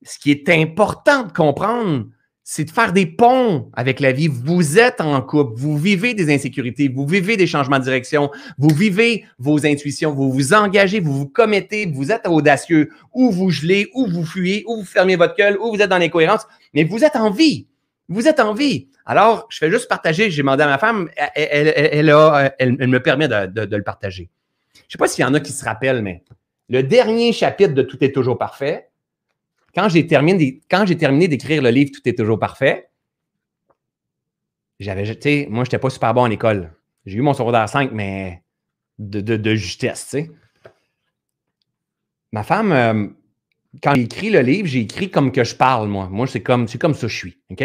ce qui est important de comprendre, c'est de faire des ponts avec la vie. Vous êtes en couple, vous vivez des insécurités, vous vivez des changements de direction, vous vivez vos intuitions, vous vous engagez, vous vous commettez, vous êtes audacieux, ou vous gelez, ou vous fuyez, ou vous fermez votre gueule, ou vous êtes dans l'incohérence, mais vous êtes en vie. Vous êtes en vie. Alors, je fais juste partager. J'ai demandé à ma femme, elle, elle, me permet de, de le partager. Je ne sais pas s'il y en a qui se rappellent, mais le dernier chapitre de Tout est toujours parfait, quand j'ai terminé, quand j'ai terminé d'écrire le livre Tout est toujours parfait, j'avais, tu sais, moi, je n'étais pas super bon à l'école. J'ai eu mon secondaire 5, mais de, de, justesse, tu sais. Ma femme, euh, quand j'ai écrit le livre, j'ai écrit comme que je parle, moi. Moi, c'est comme, c'est comme ça que je suis, OK?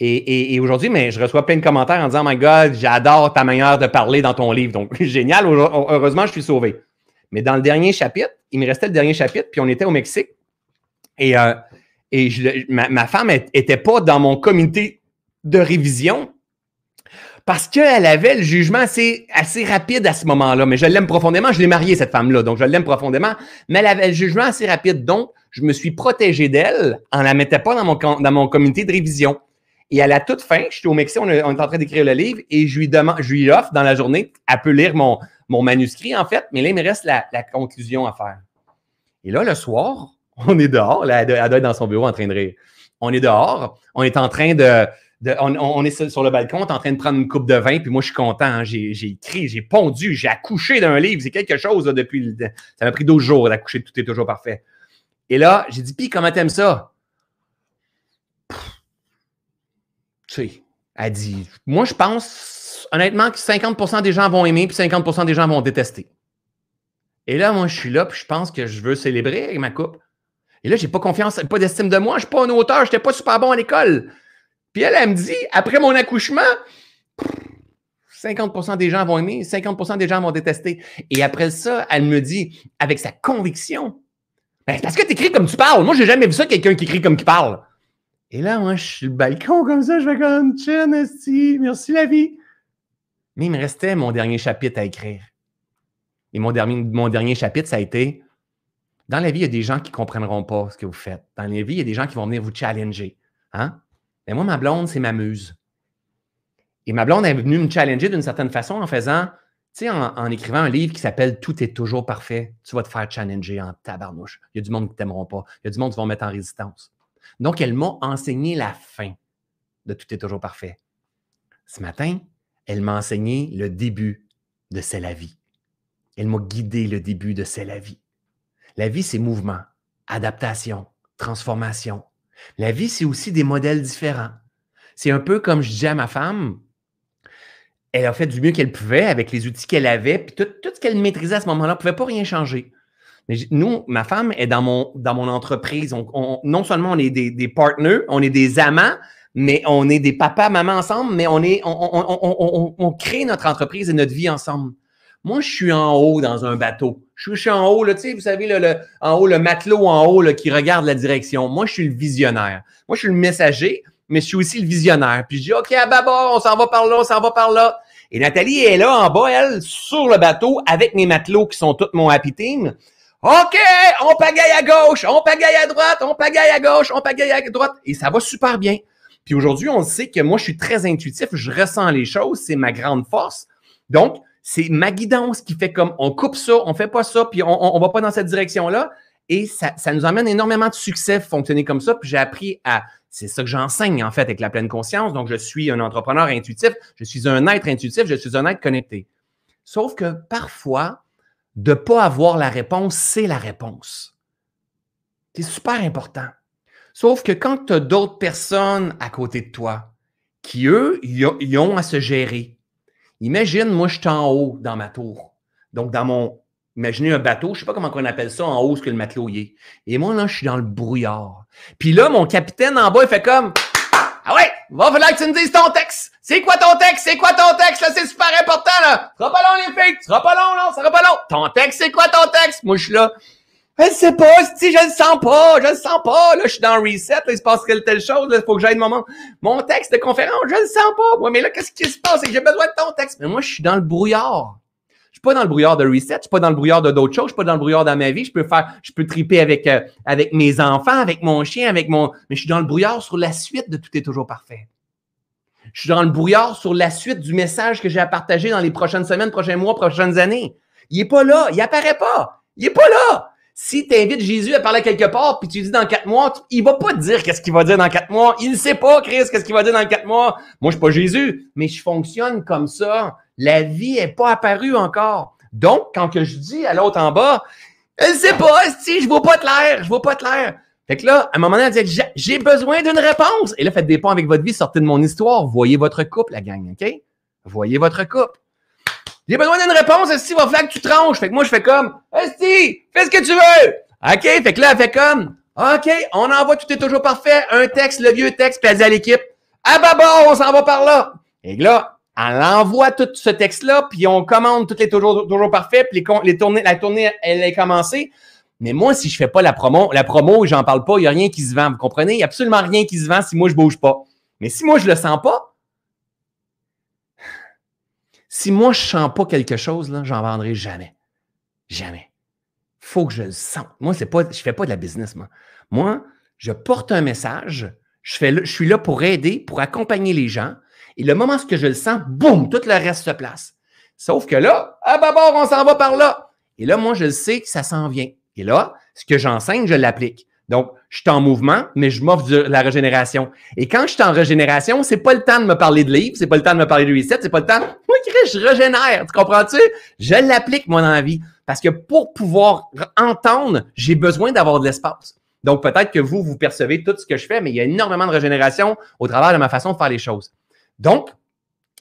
Et, aujourd'hui, mais je reçois plein de commentaires en disant, My God, j'adore ta manière de parler dans ton livre. Donc, (laughs) génial. Heureusement, je suis sauvé. Mais dans le dernier chapitre, il me restait le dernier chapitre, puis on était au Mexique. Et, euh, et ma, femme n'était pas dans mon comité de révision parce qu'elle avait le jugement assez, assez rapide à ce moment-là. Mais je l'aime profondément. Je l'ai mariée, cette femme-là, donc je l'aime profondément. Mais elle avait le jugement assez rapide. Donc, je me suis protégé d'elle en la mettant pas dans mon, dans mon comité de révision. Et à la toute fin, je suis au Mexique, on est, en train d'écrire le livre et je lui demande, je lui offre dans la journée, elle peut lire mon, mon manuscrit, en fait, mais là, il me reste la, conclusion à faire. Et là, le soir, (laughs) on est dehors. Là, elle doit être dans son bureau en train de rire. On est dehors. On est en train de. on, est sur le balcon, on est en train de prendre une coupe de vin, puis moi, je suis content. Hein. j'ai, écrit, j'ai pondu, j'ai accouché d'un livre. C'est quelque chose depuis. ça m'a pris 12 jours d'accoucher, tout est toujours parfait. Et là, j'ai dit, puis comment t'aimes ça? Tu sais, elle dit, moi, je pense honnêtement que 50% des gens vont aimer, puis 50% des gens vont détester. Et là, moi, je suis là, puis je pense que je veux célébrer avec ma coupe. Et là, j'ai pas confiance, pas d'estime de moi, je suis pas un auteur, n'étais pas super bon à l'école. Puis elle, elle me dit, après mon accouchement, 50% des gens vont aimer, 50% des gens vont détester. Et après ça, elle me dit, avec sa conviction, ben, parce que tu écris comme tu parles. Moi, j'ai jamais vu ça, quelqu'un qui écrit comme qui parle. Et là, moi, je suis le balcon comme ça, je fais comme Chen, merci la vie. Mais il me restait mon dernier chapitre à écrire. Et mon dernier, mon chapitre, ça a été Dans la vie, il y a des gens qui ne comprendront pas ce que vous faites. Dans la vie, il y a des gens qui vont venir vous challenger. Hein? Mais moi, ma blonde, c'est ma muse. Et ma blonde est venue me challenger d'une certaine façon en faisant, tu sais, en, écrivant un livre qui s'appelle Tout est toujours parfait, tu vas te faire challenger en tabarnouche. Il y a du monde qui ne t'aimeront pas. Il y a du monde qui vont mettre en résistance. Donc, elle m'a enseigné la fin de Tout est toujours parfait. Ce matin, elle m'a enseigné le début de C'est la vie. Elle m'a guidé le début de C'est la vie. La vie, c'est mouvement, adaptation, transformation. La vie, c'est aussi des modèles différents. C'est un peu comme je disais à ma femme, elle a fait du mieux qu'elle pouvait avec les outils qu'elle avait, puis tout, ce qu'elle maîtrisait à ce moment-là ne pouvait pas rien changer. Mais nous, ma femme est dans mon, dans mon entreprise. non seulement on est des, des partners, on est des amants, mais on est des papas, mamans ensemble, mais on, est, on, on, crée notre entreprise et notre vie ensemble. Moi, je suis en haut dans un bateau. Je suis, en haut, là, vous savez, le, en haut, le matelot en haut là, qui regarde la direction. Moi, je suis le visionnaire. Moi, je suis le messager, mais je suis aussi le visionnaire. Puis je dis, OK, à bâbord, on s'en va par là, on s'en va par là. Et Nathalie est là en bas, elle, sur le bateau, avec mes matelots qui sont tous mon happy team. OK, on pagaille à gauche, on pagaille à droite, on pagaille à gauche, on pagaille à droite. Et ça va super bien. Puis aujourd'hui, on sait que moi, je suis très intuitif, je ressens les choses, c'est ma grande force. Donc, c'est ma guidance qui fait comme on coupe ça, on fait pas ça, puis on, on, va pas dans cette direction-là. Et ça, ça, nous amène énormément de succès fonctionner comme ça. Puis j'ai appris à. C'est ça que j'enseigne en fait avec la pleine conscience. Donc, je suis un entrepreneur intuitif, je suis un être intuitif, je suis un être connecté. Sauf que parfois, de ne pas avoir la réponse, c'est la réponse. C'est super important. Sauf que quand tu as d'autres personnes à côté de toi qui, eux, y ont à se gérer. Imagine, moi, je suis en haut dans ma tour. Donc, dans mon. Imaginez un bateau, je ne sais pas comment on appelle ça en haut, ce que le matelot y est. Et moi, là, je suis dans le brouillard. Puis là, mon capitaine en bas, il fait comme va falloir que tu me dises ton texte. C'est quoi ton texte? C'est quoi ton texte? Là, c'est super important, là. Ce sera pas long, les filles. Ce sera pas long, là. Ce sera pas long. Ton texte, c'est quoi ton texte? Moi, je suis là. Je sais pas, si je le sens pas, je le sens pas. Là, je suis dans reset, là, il se passe telle chose, là, faut que j'aille mon, mon texte de conférence, je le sens pas. Moi, mais là, qu'est-ce qui se passe? C'est que j'ai besoin de ton texte. Mais moi, je suis dans le brouillard. Je suis pas dans le brouillard de reset, je suis pas dans le brouillard de d'autres choses, je suis pas dans le brouillard dans ma vie. Je peux faire, je peux triper avec, euh, avec mes enfants, avec mon chien, avec mon, mais je suis dans le brouillard sur la suite de tout est toujours parfait. Je suis dans le brouillard sur la suite du message que j'ai à partager dans les prochaines semaines, prochains mois, prochaines années. Il n'est pas là. Il apparaît pas. Il n'est pas là. Si tu invites Jésus à parler quelque part, puis tu dis dans quatre mois, il va pas te dire qu'est-ce qu'il va dire dans quatre mois. Il ne sait pas, Chris, qu'est-ce qu'il va dire dans quatre mois. Moi, je suis pas Jésus, mais je fonctionne comme ça. La vie est pas apparue encore. Donc, quand que je dis à l'autre en bas, elle sait pas, si je vois pas l'air, je vois pas l'air. Fait que là, à un moment donné, elle dit J'ai besoin d'une réponse. Et là, faites des ponts avec votre vie, sortez de mon histoire. Voyez votre couple, la gang, OK? Voyez votre couple. J'ai besoin d'une réponse, Esti, va falloir que tu tranches. Fait que moi, je fais comme Esti, fais ce que tu veux. OK? Fait que là, elle fait comme OK, on envoie, tout est toujours parfait. Un texte, le vieux texte, puis elle dit à l'équipe Ah bah bon, on s'en va par là. Et là, elle envoie tout ce texte-là, puis on commande tout est toujours, toujours parfait, puis les, les tournées, la tournée, elle est commencée. Mais moi, si je fais pas la promo, la promo, j'en parle pas, il n'y a rien qui se vend. Vous comprenez? Il n'y a absolument rien qui se vend si moi, je bouge pas. Mais si moi, je le sens pas, si moi, je sens pas quelque chose, là, j'en vendrai jamais. Jamais. Faut que je le sente. Moi, je fais pas de la business, moi. Moi, je porte un message, je, suis là pour aider, pour accompagner les gens. Et le moment où je le sens, boum, tout le reste se place. Sauf que là, à bord, on s'en va par là. Et là, moi, je sais que ça s'en vient. Et là, ce que j'enseigne, je l'applique. Donc, je suis en mouvement, mais je m'offre de la régénération. Et quand je suis en régénération, c'est pas le temps de me parler de livres, c'est pas le temps de me parler de reset, c'est pas le temps. Moi, je régénère. Tu comprends-tu? Je l'applique, moi, dans la vie. Parce que pour pouvoir entendre, j'ai besoin d'avoir de l'espace. Donc, peut-être que vous, vous percevez tout ce que je fais, mais il y a énormément de régénération au travers de ma façon de faire les choses. Donc,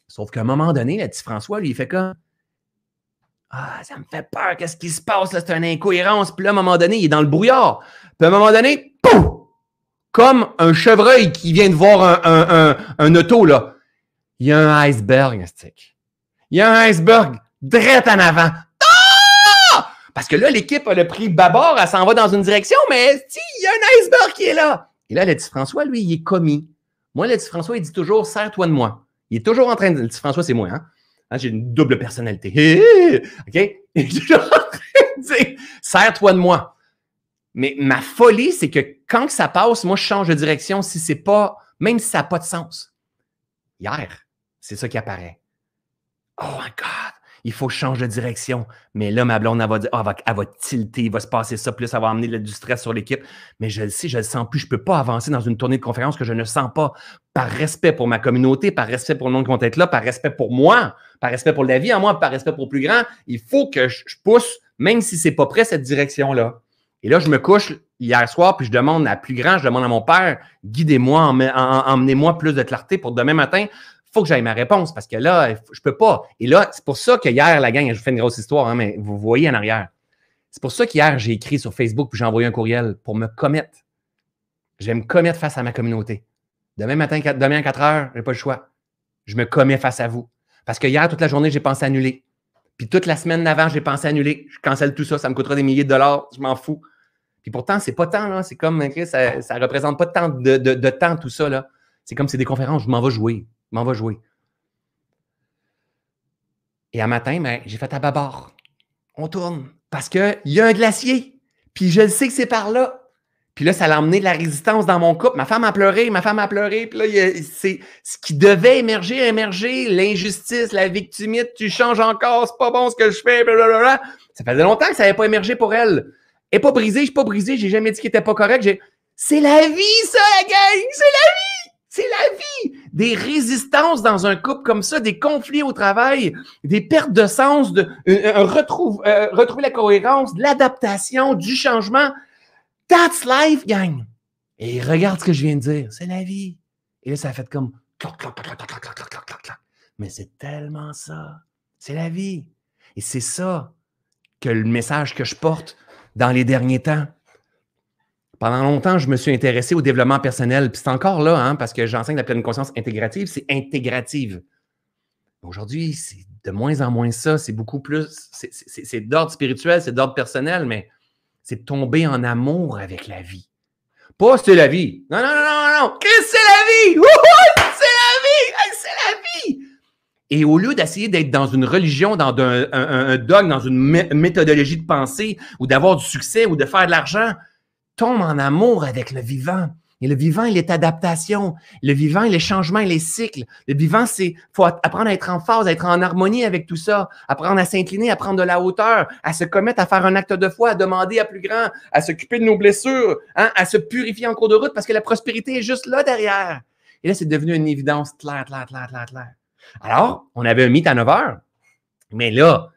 sauf qu'à un moment donné, le petit François, lui, il fait comme Ah, ça me fait peur, qu'est-ce qui se passe? C'est une incohérence. Puis là, à un moment donné, il est dans le brouillard. Puis à un moment donné, pouf! Comme un chevreuil qui vient de voir un, un, auto, là. Il y a un iceberg, stick. Il y a un iceberg, direct en avant. Parce que là, l'équipe a le prix bâbord, elle s'en va dans une direction, mais il y a un iceberg qui est là. Et là, le petit François, lui, il est commis. Moi, le petit François, il dit toujours Serre-toi de moi. Il est toujours en train de. Le petit François, c'est moi, hein? hein j'ai une double personnalité. OK? (laughs) Il est toujours en train de dire Serre-toi de moi. Mais ma folie, c'est que quand ça passe, moi, je change de direction si c'est pas, même si ça n'a pas de sens. Hier, c'est ça qui apparaît. Oh my God! il faut que je change de direction. Mais là, ma blonde, elle va dire, oh, elle, va, tilter, il va se passer ça, plus ça va amener du stress sur l'équipe. Mais je le sais, je le sens plus. Je ne peux pas avancer dans une tournée de conférence que je ne sens pas par respect pour ma communauté, par respect pour le monde qui va être là, par respect pour moi, par respect pour la vie en moi, par respect pour plus grand. Il faut que je, pousse, même si ce n'est pas prêt, cette direction-là. Et là, je me couche hier soir, puis je demande à plus grand, je demande à mon père, guidez-moi, emmenez-moi plus de clarté pour demain matin faut que j'aille ma réponse parce que là, je peux pas. Et là, c'est pour ça que hier, la gang, je vous fais une grosse histoire, hein, mais vous voyez en arrière. C'est pour ça qu'hier, j'ai écrit sur Facebook puis j'ai envoyé un courriel pour me commettre. Je vais me commettre face à ma communauté. Demain matin, demain à 4 heures, je n'ai pas le choix. Je me commets face à vous. Parce que hier, toute la journée, j'ai pensé annuler. Puis toute la semaine d'avant, j'ai pensé annuler. Je cancelle tout ça, ça me coûtera des milliers de dollars, je m'en fous. Puis pourtant, c'est pas tant, là. C'est comme, ça, ça représente pas tant de, temps, tout ça, là. C'est comme c'est des conférences, je m'en vais jouer m'en va jouer. Et un matin, ben, j'ai fait à babord. On tourne. Parce qu'il y a un glacier. Puis je le sais que c'est par là. Puis là, ça a emmené de la résistance dans mon couple. Ma femme a pleuré, ma femme a pleuré. Puis là, c'est ce qui devait émerger, émerger. L'injustice, la victimite, tu changes encore, c'est pas bon ce que je fais, blablabla. Ça faisait longtemps que ça n'avait pas émergé pour elle. N'est pas brisée, je suis pas brisée, j'ai jamais dit qu'elle n'était pas correct. C'est la vie, ça, gang! C'est la vie! C'est la vie! Des résistances dans un couple comme ça, des conflits au travail, des pertes de sens, de, euh, retrouve, euh, retrouver la cohérence, de l'adaptation, du changement. That's life, gang! Et regarde ce que je viens de dire. C'est la vie. Et là, ça a fait comme Mais c'est tellement ça. C'est la vie. Et c'est ça que le message que je porte dans les derniers temps. Pendant longtemps, je me suis intéressé au développement personnel. Puis c'est encore là, hein, parce que j'enseigne la pleine conscience intégrative, c'est intégrative. Aujourd'hui, c'est de moins en moins ça. C'est beaucoup plus. C'est d'ordre spirituel, c'est d'ordre personnel, mais c'est tomber en amour avec la vie. Pas c'est la vie. Non, non, non, non, non. Qu'est-ce que c'est la vie? C'est la vie! C'est la vie! Et au lieu d'essayer d'être dans une religion, dans un, dogme, dans une méthodologie de pensée, ou d'avoir du succès, ou de faire de l'argent, tombe en amour avec le vivant. Et le vivant, il est adaptation. Le vivant, il est changement, il est cycle. Le vivant, c'est faut apprendre à être en phase, à être en harmonie avec tout ça, apprendre à s'incliner, à prendre de la hauteur, à se commettre à faire un acte de foi, à demander à plus grand, à s'occuper de nos blessures, hein, à se purifier en cours de route parce que la prospérité est juste là derrière. Et là, c'est devenu une évidence claire, claire, claire, claire, claire. Alors, on avait un meet à 9 heures, mais là,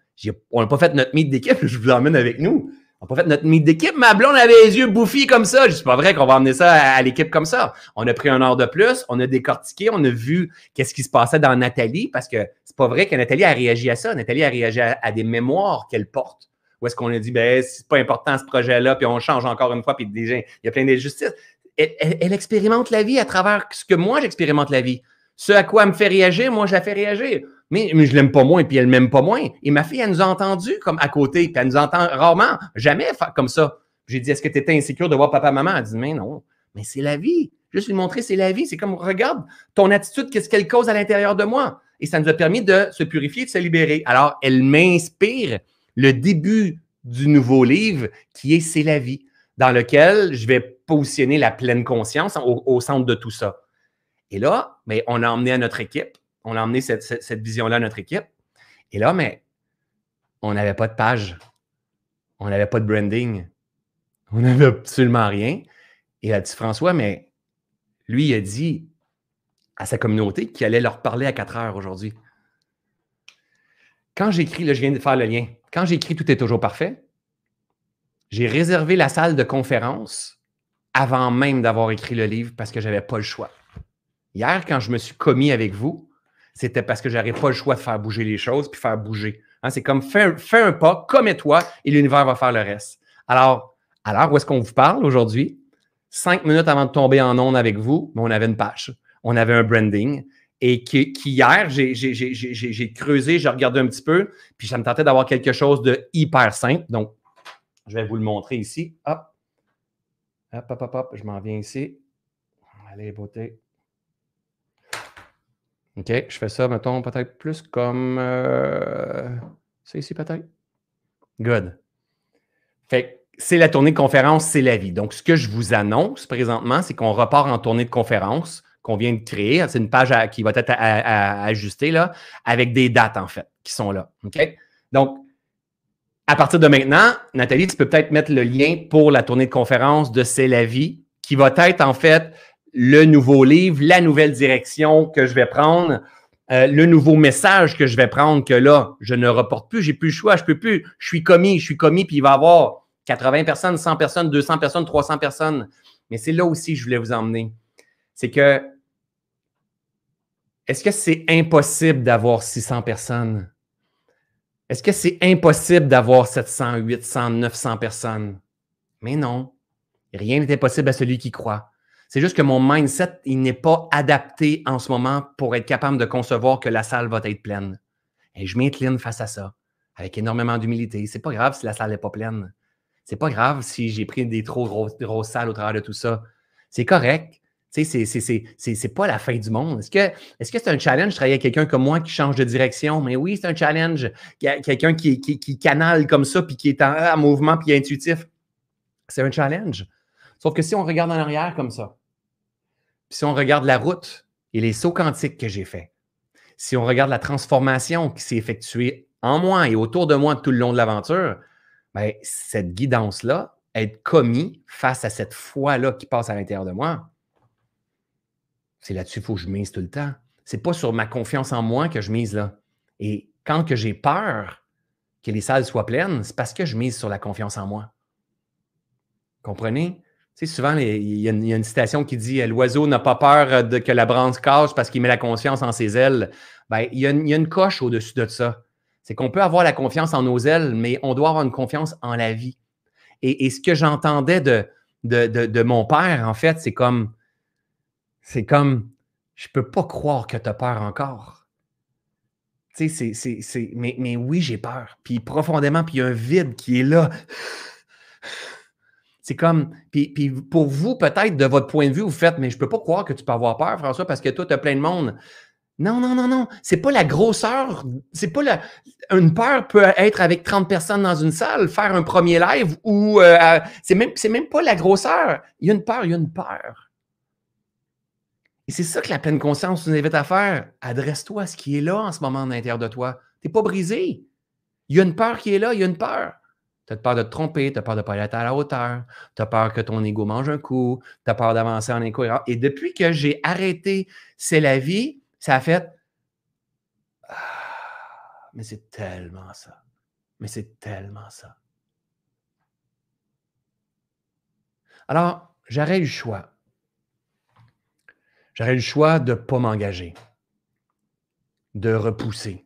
on n'a pas fait notre meet d'équipe, (laughs) je vous emmène avec nous. On n'a pas fait notre meet d'équipe. Ma blonde avait les yeux bouffis comme ça. Je dis pas vrai qu'on va emmener ça à, l'équipe comme ça. On a pris un heure de plus, on a décortiqué, on a vu qu'est-ce qui se passait dans Nathalie parce que c'est pas vrai que Nathalie a réagi à ça. Nathalie a réagi à, des mémoires qu'elle porte. Ou est-ce qu'on a dit, ben, c'est pas important ce projet-là, puis on change encore une fois, puis déjà, il y a plein d'injustices. Elle, expérimente la vie à travers ce que moi j'expérimente la vie. Ce à quoi elle me fait réagir, moi je la fais réagir mais, je l'aime pas moins, puis elle m'aime pas moins. Et ma fille, elle nous a entendu comme à côté, puis elle nous entend rarement, jamais comme ça. J'ai dit, est-ce que tu étais insécure de voir papa, maman? Elle dit, mais non, mais c'est la vie. Juste lui montrer, c'est la vie. C'est comme, regarde ton attitude, qu'est-ce qu'elle cause à l'intérieur de moi. Et ça nous a permis de se purifier, de se libérer. Alors, elle m'inspire le début du nouveau livre qui est C'est la vie, dans lequel je vais positionner la pleine conscience au centre de tout ça. Et là, mais on a emmené à notre équipe on a emmené cette, vision-là à notre équipe. Et là, mais on n'avait pas de page. On n'avait pas de branding. On n'avait absolument rien. Et a dit François, mais lui, il a dit à sa communauté qu'il allait leur parler à 4 heures aujourd'hui. Quand j'écris, là, je viens de faire le lien. Quand j'écris Tout est toujours parfait, j'ai réservé la salle de conférence avant même d'avoir écrit le livre parce que je n'avais pas le choix. Hier, quand je me suis commis avec vous, c'était parce que je n'avais pas le choix de faire bouger les choses puis faire bouger. Hein, c'est comme fais un, pas, commets-toi et l'univers va faire le reste. Alors, alors où est-ce qu'on vous parle aujourd'hui? Cinq minutes avant de tomber en onde avec vous, on avait une page, on avait un branding. Et qui, hier, j'ai creusé, j'ai regardé un petit peu, puis ça me tentait d'avoir quelque chose de hyper simple. Donc, je vais vous le montrer ici. Hop. Hop, hop, hop, hop. Je m'en viens ici. Allez, beauté. OK, je fais ça, mettons, peut-être plus comme. Euh, c'est ici, peut-être? Good. Fait c'est la tournée de conférence, c'est la vie. Donc, ce que je vous annonce présentement, c'est qu'on repart en tournée de conférence qu'on vient de créer. C'est une page qui va être ajustée là, avec des dates, en fait, qui sont là. OK? Donc, à partir de maintenant, Nathalie, tu peux peut-être mettre le lien pour la tournée de conférence de C'est la vie, qui va être en fait le nouveau livre, la nouvelle direction que je vais prendre, euh, le nouveau message que je vais prendre, que là, je ne reporte plus, j'ai plus le choix, je peux plus, je suis commis, je suis commis, puis il va y avoir 80 personnes, 100 personnes, 200 personnes, 300 personnes. Mais c'est là aussi que je voulais vous emmener. C'est que, est-ce que c'est impossible d'avoir 600 personnes? Est-ce que c'est impossible d'avoir 700, 800, 900 personnes? Mais non. Rien n'est impossible à celui qui croit. C'est juste que mon mindset, il n'est pas adapté en ce moment pour être capable de concevoir que la salle va être pleine. Et je m'incline face à ça, avec énormément d'humilité. C'est pas grave si la salle n'est pas pleine. C'est pas grave si j'ai pris des trop grosses, salles au travers de tout ça. C'est correct. C'est pas la fin du monde. Est-ce que c'est un challenge travailler avec quelqu'un comme moi qui change de direction? Mais oui, c'est un challenge. Quelqu'un qui, qui, canale comme ça, puis qui est en, mouvement, puis intuitif. C'est un challenge. Sauf que si on regarde en arrière comme ça, si on regarde la route et les sauts quantiques que j'ai faits, si on regarde la transformation qui s'est effectuée en moi et autour de moi tout le long de l'aventure, ben, cette guidance-là, être commis face à cette foi-là qui passe à l'intérieur de moi, c'est là-dessus qu'il faut que je mise tout le temps. C'est pas sur ma confiance en moi que je mise là. Et quand que j'ai peur que les salles soient pleines, c'est parce que je mise sur la confiance en moi. Comprenez? Sais, souvent, il y, a une citation qui dit L'oiseau n'a pas peur de que la branche casse parce qu'il met la conscience en ses ailes. Ben, il, y a une, coche au-dessus de ça. C'est qu'on peut avoir la confiance en nos ailes, mais on doit avoir une confiance en la vie. Et, ce que j'entendais de, de, de, mon père, en fait, c'est comme c'est comme, je peux pas croire que tu as peur encore. Tu sais, c'est, mais, mais oui, j'ai peur. Puis profondément, puis il y a un vide qui est là. C'est comme, puis, puis pour vous, peut-être, de votre point de vue, vous faites, mais je peux pas croire que tu peux avoir peur, François, parce que toi, tu as plein de monde. Non, non, non, non. C'est pas la grosseur. C'est pas la. Une peur peut être avec 30 personnes dans une salle, faire un premier live ou euh, c'est même, même pas la grosseur. Il y a une peur, il y a une peur. Et c'est ça que la pleine conscience nous invite à faire. Adresse-toi à ce qui est là en ce moment à l'intérieur de toi. Tu n'es pas brisé. Il y a une peur qui est là, il y a une peur. Tu as peur de te tromper, tu as peur de ne pas être à la hauteur, tu as peur que ton ego mange un coup, tu as peur d'avancer en incohérence. Et depuis que j'ai arrêté C'est la vie, ça a fait ah, Mais c'est tellement ça. Mais c'est tellement ça. Alors, j'aurais eu le choix J'aurais le choix de ne pas m'engager, de repousser.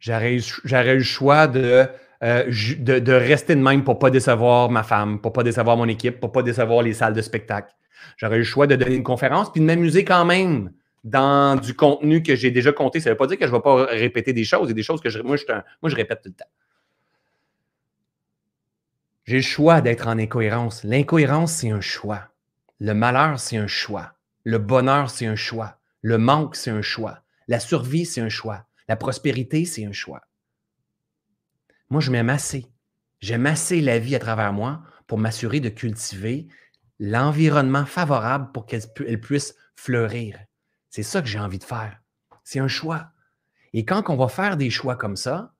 J'aurais eu le choix euh, de, de, rester de même pour ne pas décevoir ma femme, pour pas décevoir mon équipe, pour pas décevoir les salles de spectacle. J'aurais eu le choix de donner une conférence puis de m'amuser quand même dans du contenu que j'ai déjà compté. Ça ne veut pas dire que je ne vais pas répéter des choses. et des choses que moi, je, moi, je répète tout le temps. J'ai le choix d'être en incohérence. L'incohérence, c'est un choix. Le malheur, c'est un choix. Le bonheur, c'est un choix. Le manque, c'est un choix. La survie, c'est un choix. La prospérité, c'est un choix. Moi, je m'aime assez. J'aime assez la vie à travers moi pour m'assurer de cultiver l'environnement favorable pour qu'elle puisse fleurir. C'est ça que j'ai envie de faire. C'est un choix. Et quand on va faire des choix comme ça,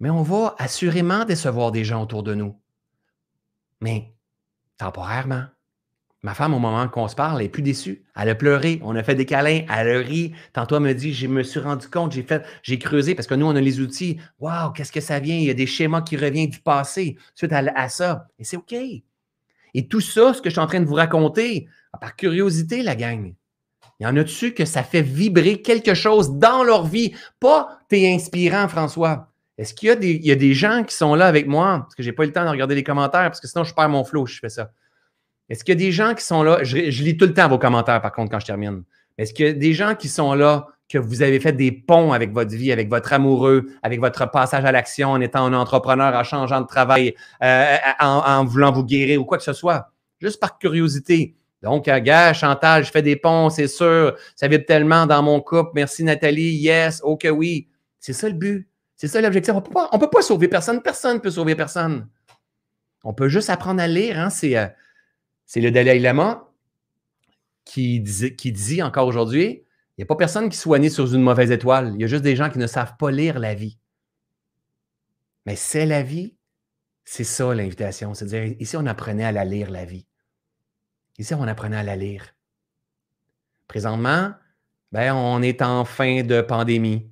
mais on va assurément décevoir des gens autour de nous. Mais temporairement. Ma femme, au moment qu'on se parle, elle est plus déçue. Elle a pleuré, on a fait des câlins, elle a ri. Tantôt, elle me dit, je me suis rendu compte, j'ai fait, j'ai creusé parce que nous, on a les outils. Waouh, qu'est-ce que ça vient? Il y a des schémas qui reviennent du passé suite à, ça. Et c'est OK. Et tout ça, ce que je suis en train de vous raconter, par curiosité, la gang, il y en a dessus que ça fait vibrer quelque chose dans leur vie? Pas t'es inspirant, François. Est-ce qu'il y, a des, gens qui sont là avec moi? Parce que je n'ai pas eu le temps de regarder les commentaires, parce que sinon je perds mon flow je fais ça. Est-ce qu'il y a des gens qui sont là? Je, lis tout le temps vos commentaires, par contre, quand je termine. Est-ce qu'il y a des gens qui sont là, que vous avez fait des ponts avec votre vie, avec votre amoureux, avec votre passage à l'action en étant un entrepreneur, en changeant de travail, euh, en, voulant vous guérir ou quoi que ce soit? Juste par curiosité. Donc, euh, gars, Chantal, je fais des ponts, c'est sûr. Ça vibre tellement dans mon couple. Merci Nathalie. Yes, ok, oui. C'est ça le but. C'est ça l'objectif. On ne peut pas sauver personne. Personne ne peut sauver personne. On peut juste apprendre à lire. Hein. Euh, c'est, le Dalai Lama qui, dit encore aujourd'hui, il n'y a pas personne qui soit né sur une mauvaise étoile. Il y a juste des gens qui ne savent pas lire la vie. Mais c'est la vie. C'est ça l'invitation. C'est-à-dire, ici, on apprenait à la lire, la vie. Ici, on apprenait à la lire. Présentement, ben, on est en fin de pandémie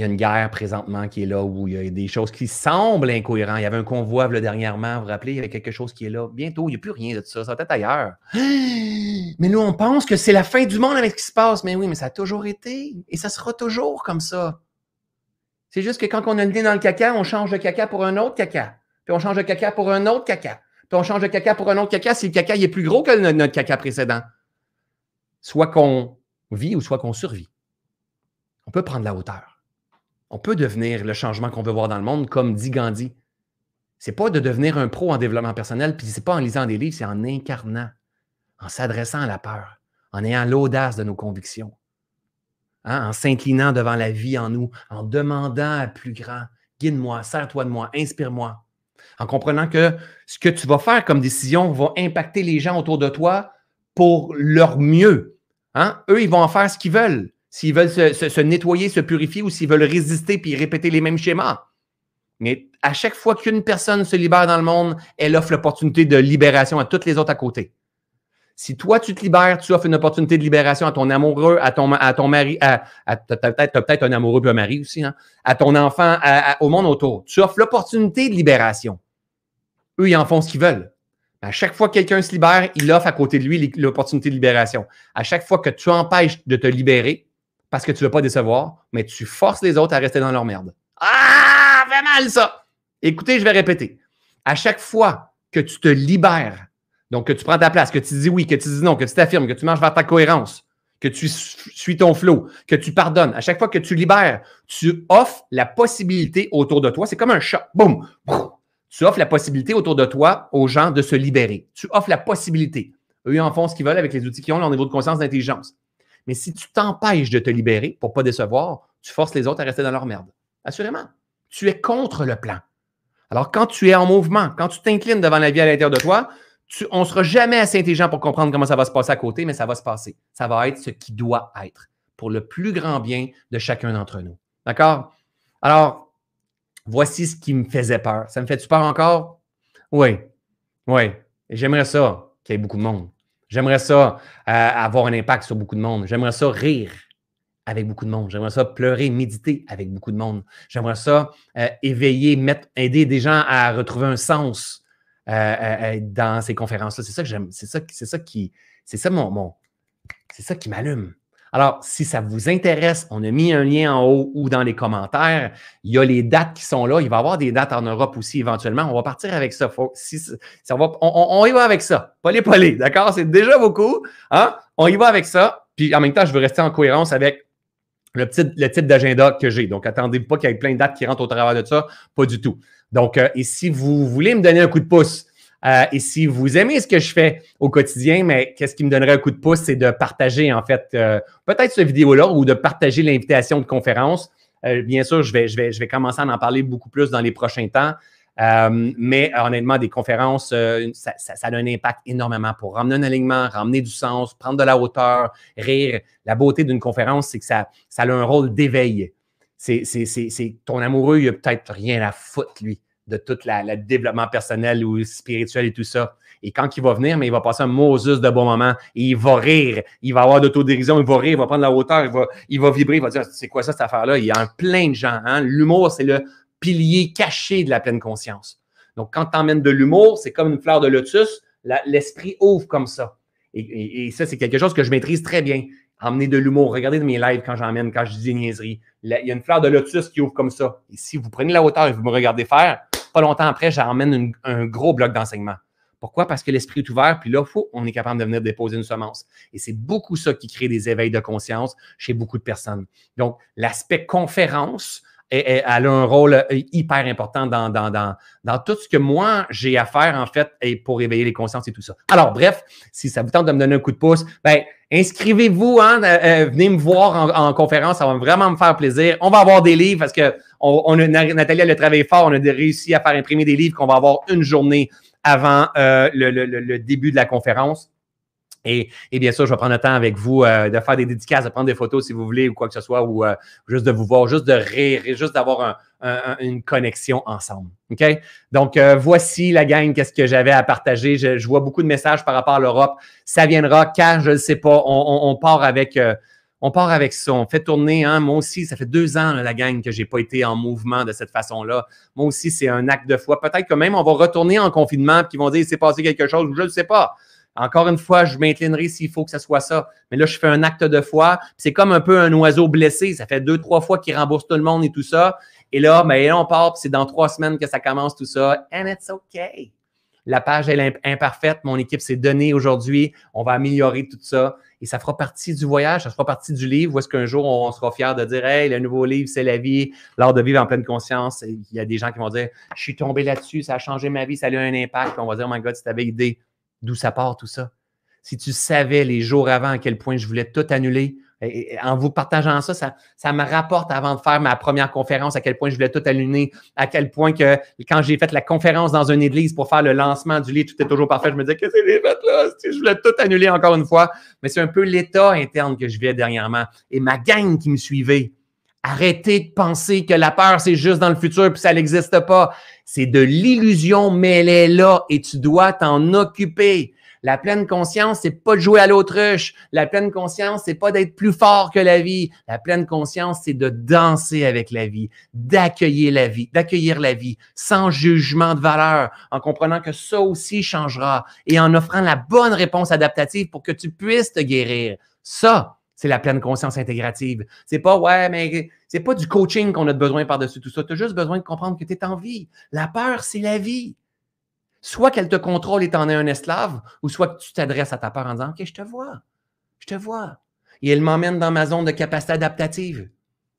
il y a une guerre présentement qui est là où il y a des choses qui semblent incohérentes. Il y avait un convoi dernièrement, vous vous rappelez, il y avait quelque chose qui est là. Bientôt, il n'y a plus rien de ça. Ça va être ailleurs. (gasps) Mais nous, on pense que c'est la fin du monde avec ce qui se passe. Mais oui, mais ça a toujours été. Et ça sera toujours comme ça. C'est juste que quand on a le nez dans le caca, on change de caca pour un autre caca. Puis on change de caca pour un autre caca. Puis on change de caca pour un autre caca si le caca est plus gros que notre caca précédent. Soit qu'on vit ou soit qu'on survit. On peut prendre la hauteur on peut devenir le changement qu'on veut voir dans le monde, comme dit Gandhi. C'est pas de devenir un pro en développement personnel, puis c'est pas en lisant des livres, c'est en incarnant, en s'adressant à la peur, en ayant l'audace de nos convictions, hein, en s'inclinant devant la vie en nous, en demandant à plus grand, guide-moi, sers-toi de moi, inspire-moi, en comprenant que ce que tu vas faire comme décision va impacter les gens autour de toi pour leur mieux. Hein? Eux, ils vont en faire ce qu'ils veulent s'ils veulent se, nettoyer, se purifier ou s'ils veulent résister puis répéter les mêmes schémas. Mais à chaque fois qu'une personne se libère dans le monde, elle offre l'opportunité de libération à toutes les autres à côté. Si toi, tu te libères, tu offres une opportunité de libération à ton amoureux, à ton, à ton mari, à, as peut-être un amoureux et un mari aussi, hein, à ton enfant, au monde autour. Tu offres l'opportunité de libération. Eux, ils en font ce qu'ils veulent. À chaque fois que quelqu'un se libère, il offre à côté de lui l'opportunité de libération. À chaque fois que tu empêches de te libérer, parce que tu ne veux pas décevoir, mais tu forces les autres à rester dans leur merde. Ah, fait mal ça! Écoutez, je vais répéter. À chaque fois que tu te libères, donc que tu prends ta place, que tu dis oui, que tu dis non, que tu t'affirmes, que tu marches vers ta cohérence, que tu suis ton flow, que tu pardonnes, à chaque fois que tu libères, tu offres la possibilité autour de toi, c'est comme un chat, boum, tu offres la possibilité autour de toi aux gens de se libérer. Tu offres la possibilité. Eux, en font ce qu'ils veulent avec les outils qu'ils ont, leur niveau de conscience, d'intelligence. Mais si tu t'empêches de te libérer pour ne pas décevoir, tu forces les autres à rester dans leur merde. Assurément. Tu es contre le plan. Alors, quand tu es en mouvement, quand tu t'inclines devant la vie à l'intérieur de toi, on ne sera jamais assez intelligent pour comprendre comment ça va se passer à côté, mais ça va se passer. Ça va être ce qui doit être pour le plus grand bien de chacun d'entre nous. D'accord? Alors, voici ce qui me faisait peur. Ça me fait-tu peur encore? Oui. Oui. J'aimerais ça qu'il y ait beaucoup de monde. J'aimerais ça euh, avoir un impact sur beaucoup de monde. J'aimerais ça rire avec beaucoup de monde. J'aimerais ça pleurer, méditer avec beaucoup de monde. J'aimerais ça euh, éveiller, mettre, aider des gens à retrouver un sens euh, dans ces conférences-là. C'est ça que j'aime. C'est ça, c'est ça qui, c'est ça mon, mon c'est ça qui m'allume. Alors, si ça vous intéresse, on a mis un lien en haut ou dans les commentaires. Il y a les dates qui sont là. Il va y avoir des dates en Europe aussi éventuellement. On va partir avec ça. ça va, on, y va avec ça. Pas les polés, d'accord? C'est déjà beaucoup. Hein? On y va avec ça. Puis en même temps, je veux rester en cohérence avec le type d'agenda que j'ai. Donc, attendez pas qu'il y ait plein de dates qui rentrent au travers de ça. Pas du tout. Donc, euh, et si vous voulez me donner un coup de pouce, euh, et si vous aimez ce que je fais au quotidien, mais qu'est-ce qui me donnerait un coup de pouce, c'est de partager en fait euh, peut-être cette vidéo-là ou de partager l'invitation de conférence. Euh, bien sûr, je vais, je, vais, je vais commencer à en parler beaucoup plus dans les prochains temps. Mais honnêtement, des conférences, ça, ça, a un impact énormément pour ramener un alignement, ramener du sens, prendre de la hauteur, rire. La beauté d'une conférence, c'est que ça, ça a un rôle d'éveil. C'est ton amoureux, il a peut-être rien à foutre, lui, de tout le développement personnel ou spirituel et tout ça. Et quand il va venir, mais il va passer un Moses de bon moment et il va rire, il va avoir d'autodérision, il va rire, il va prendre la hauteur, il va, il va vibrer, il va dire c'est quoi ça cette affaire-là? Il y a plein de gens. Hein? L'humour, c'est le pilier caché de la pleine conscience. Donc, quand tu emmènes de l'humour, c'est comme une fleur de lotus, l'esprit ouvre comme ça. Et, ça, c'est quelque chose que je maîtrise très bien. Emmener de l'humour. Regardez de mes lives quand j'emmène, quand je dis des niaiseries. il y a une fleur de lotus qui ouvre comme ça. Et si vous prenez la hauteur et vous me regardez faire, pas longtemps après, j'emmène un gros bloc d'enseignement. Pourquoi? Parce que l'esprit est ouvert, puis là, faut, on est capable de venir déposer une semence. Et c'est beaucoup ça qui crée des éveils de conscience chez beaucoup de personnes. Donc, l'aspect conférence, elle a un rôle euh, hyper important dans, dans, dans, dans tout ce que moi, j'ai à faire, en fait, et pour éveiller les consciences et tout ça. Alors, bref, si ça vous tente de me donner un coup de pouce, ben, inscrivez-vous, hein, euh, euh, venez me voir en, conférence, ça va vraiment me faire plaisir. On va avoir des livres parce que on, a, Nathalie, elle a travaillé fort, on a réussi à faire imprimer des livres qu'on va avoir une journée avant le, le, le début de la conférence. Et, bien sûr, je vais prendre le temps avec vous euh, de faire des dédicaces, de prendre des photos si vous voulez ou quoi que ce soit, ou euh, juste de vous voir, juste de rire, juste d'avoir une connexion ensemble. OK? Donc, euh, voici la gang, qu'est-ce que j'avais à partager. Je, vois beaucoup de messages par rapport à l'Europe. Ça viendra quand, je ne sais pas. On, part avec. on part avec ça, on fait tourner. Hein? Moi aussi, ça fait deux ans, la gang, que je n'ai pas été en mouvement de cette façon-là. Moi aussi, c'est un acte de foi. Peut-être que même on va retourner en confinement et qu'ils vont dire, il s'est passé quelque chose, je ne sais pas. Encore une fois, je m'inclinerai s'il faut que ce soit ça. Mais là, je fais un acte de foi. C'est comme un peu un oiseau blessé. Ça fait deux, trois fois qu'il rembourse tout le monde et tout ça. Et là, ben, on part, c'est dans trois semaines que ça commence tout ça. And it's okay. La page est imparfaite. Mon équipe s'est donnée aujourd'hui. On va améliorer tout ça. Et ça fera partie du voyage, ça fera partie du livre. Où est-ce qu'un jour, on sera fier de dire Hey, le nouveau livre, c'est la vie, l'art de vivre en pleine conscience. il y a des gens qui vont dire Je suis tombé là-dessus, ça a changé ma vie, ça a eu un impact. on va dire Oh my God, si tu avais idée d'où ça part tout ça. Si tu savais les jours avant à quel point je voulais tout annuler, en vous partageant ça, ça, me rapporte avant de faire ma première conférence à quel point je voulais tout annuler, à quel point que quand j'ai fait la conférence dans une église pour faire le lancement du lit, tout est toujours parfait. Je me disais, qu'est-ce que c'est fait là? Je voulais tout annuler encore une fois? Mais c'est un peu l'état interne que je vivais dernièrement. Et ma gang qui me suivait, arrêtez de penser que la peur, c'est juste dans le futur puis ça n'existe pas. C'est de l'illusion, mais elle est là et tu dois t'en occuper. La pleine conscience, c'est pas de jouer à l'autruche. La pleine conscience, c'est pas d'être plus fort que la vie. La pleine conscience, c'est de danser avec la vie, d'accueillir la vie, d'accueillir la vie sans jugement de valeur, en comprenant que ça aussi changera et en offrant la bonne réponse adaptative pour que tu puisses te guérir. Ça, c'est la pleine conscience intégrative. C'est pas, ouais, mais c'est pas du coaching qu'on a besoin par-dessus tout ça. Tu as juste besoin de comprendre que tu es en vie. La peur, c'est la vie. Soit qu'elle te contrôle et t'en es un esclave, ou soit que tu t'adresses à ta peur en disant OK, je te vois, je te vois. Et elle m'emmène dans ma zone de capacité adaptative.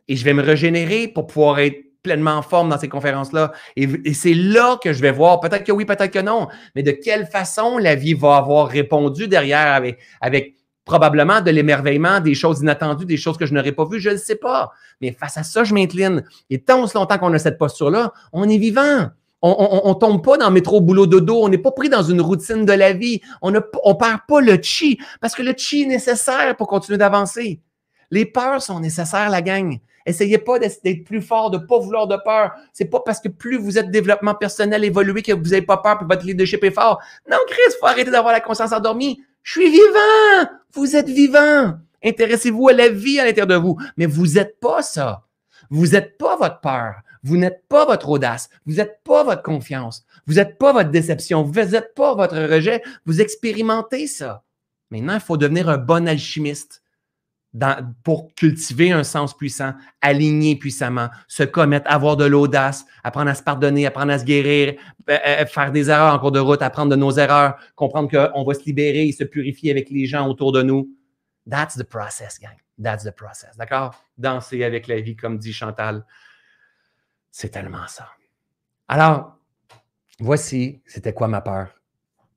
Et je vais me régénérer pour pouvoir être pleinement en forme dans ces conférences-là. Et, c'est là que je vais voir, peut-être que oui, peut-être que non, mais de quelle façon la vie va avoir répondu derrière avec, avec probablement de l'émerveillement, des choses inattendues, des choses que je n'aurais pas vues, je ne sais pas. Mais face à ça, je m'incline. Et tant aussi longtemps qu'on a cette posture-là, on est vivant. On ne tombe pas dans métro, boulot, dodo. On n'est pas pris dans une routine de la vie. On ne perd pas le chi parce que le chi est nécessaire pour continuer d'avancer. Les peurs sont nécessaires, la gang. Essayez pas d'être plus fort, de pas vouloir de peur. C'est pas parce que plus vous êtes développement personnel évolué que vous n'avez pas peur que votre leadership est fort. Non, Chris, faut arrêter d'avoir la conscience endormie. Je suis vivant. Vous êtes vivant. Intéressez-vous à la vie à l'intérieur de vous. Mais vous n'êtes pas ça. Vous n'êtes pas votre peur. Vous n'êtes pas votre audace. Vous n'êtes pas votre confiance. Vous n'êtes pas votre déception. Vous n'êtes pas votre rejet. Vous expérimentez ça. Maintenant, il faut devenir un bon alchimiste pour cultiver un sens puissant, aligner puissamment, se commettre, avoir de l'audace, apprendre à se pardonner, apprendre à se guérir, euh, euh, faire des erreurs en cours de route, apprendre de nos erreurs, comprendre qu'on va se libérer et se purifier avec les gens autour de nous. That's the process, gang. That's the process. D'accord? Danser avec la vie, comme dit Chantal. C'est tellement ça. Alors, voici, c'était quoi ma peur?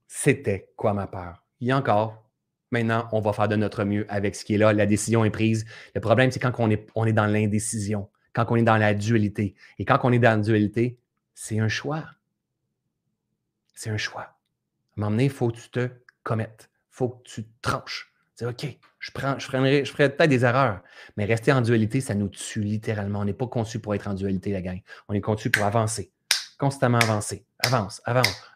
C'était quoi ma peur? Il y a encore Maintenant, on va faire de notre mieux avec ce qui est là. La décision est prise. Le problème, c'est quand on est, on est dans l'indécision, quand on est dans la dualité. Et quand on est dans la dualité, c'est un choix. C'est un choix. À un moment donné, il faut que tu te commettes. Il faut que tu tranches. C'est OK, je, prends, je, je ferai peut-être des erreurs, mais rester en dualité, ça nous tue littéralement. On n'est pas conçu pour être en dualité, la gang. On est conçu pour avancer, constamment avancer. Avance, avance.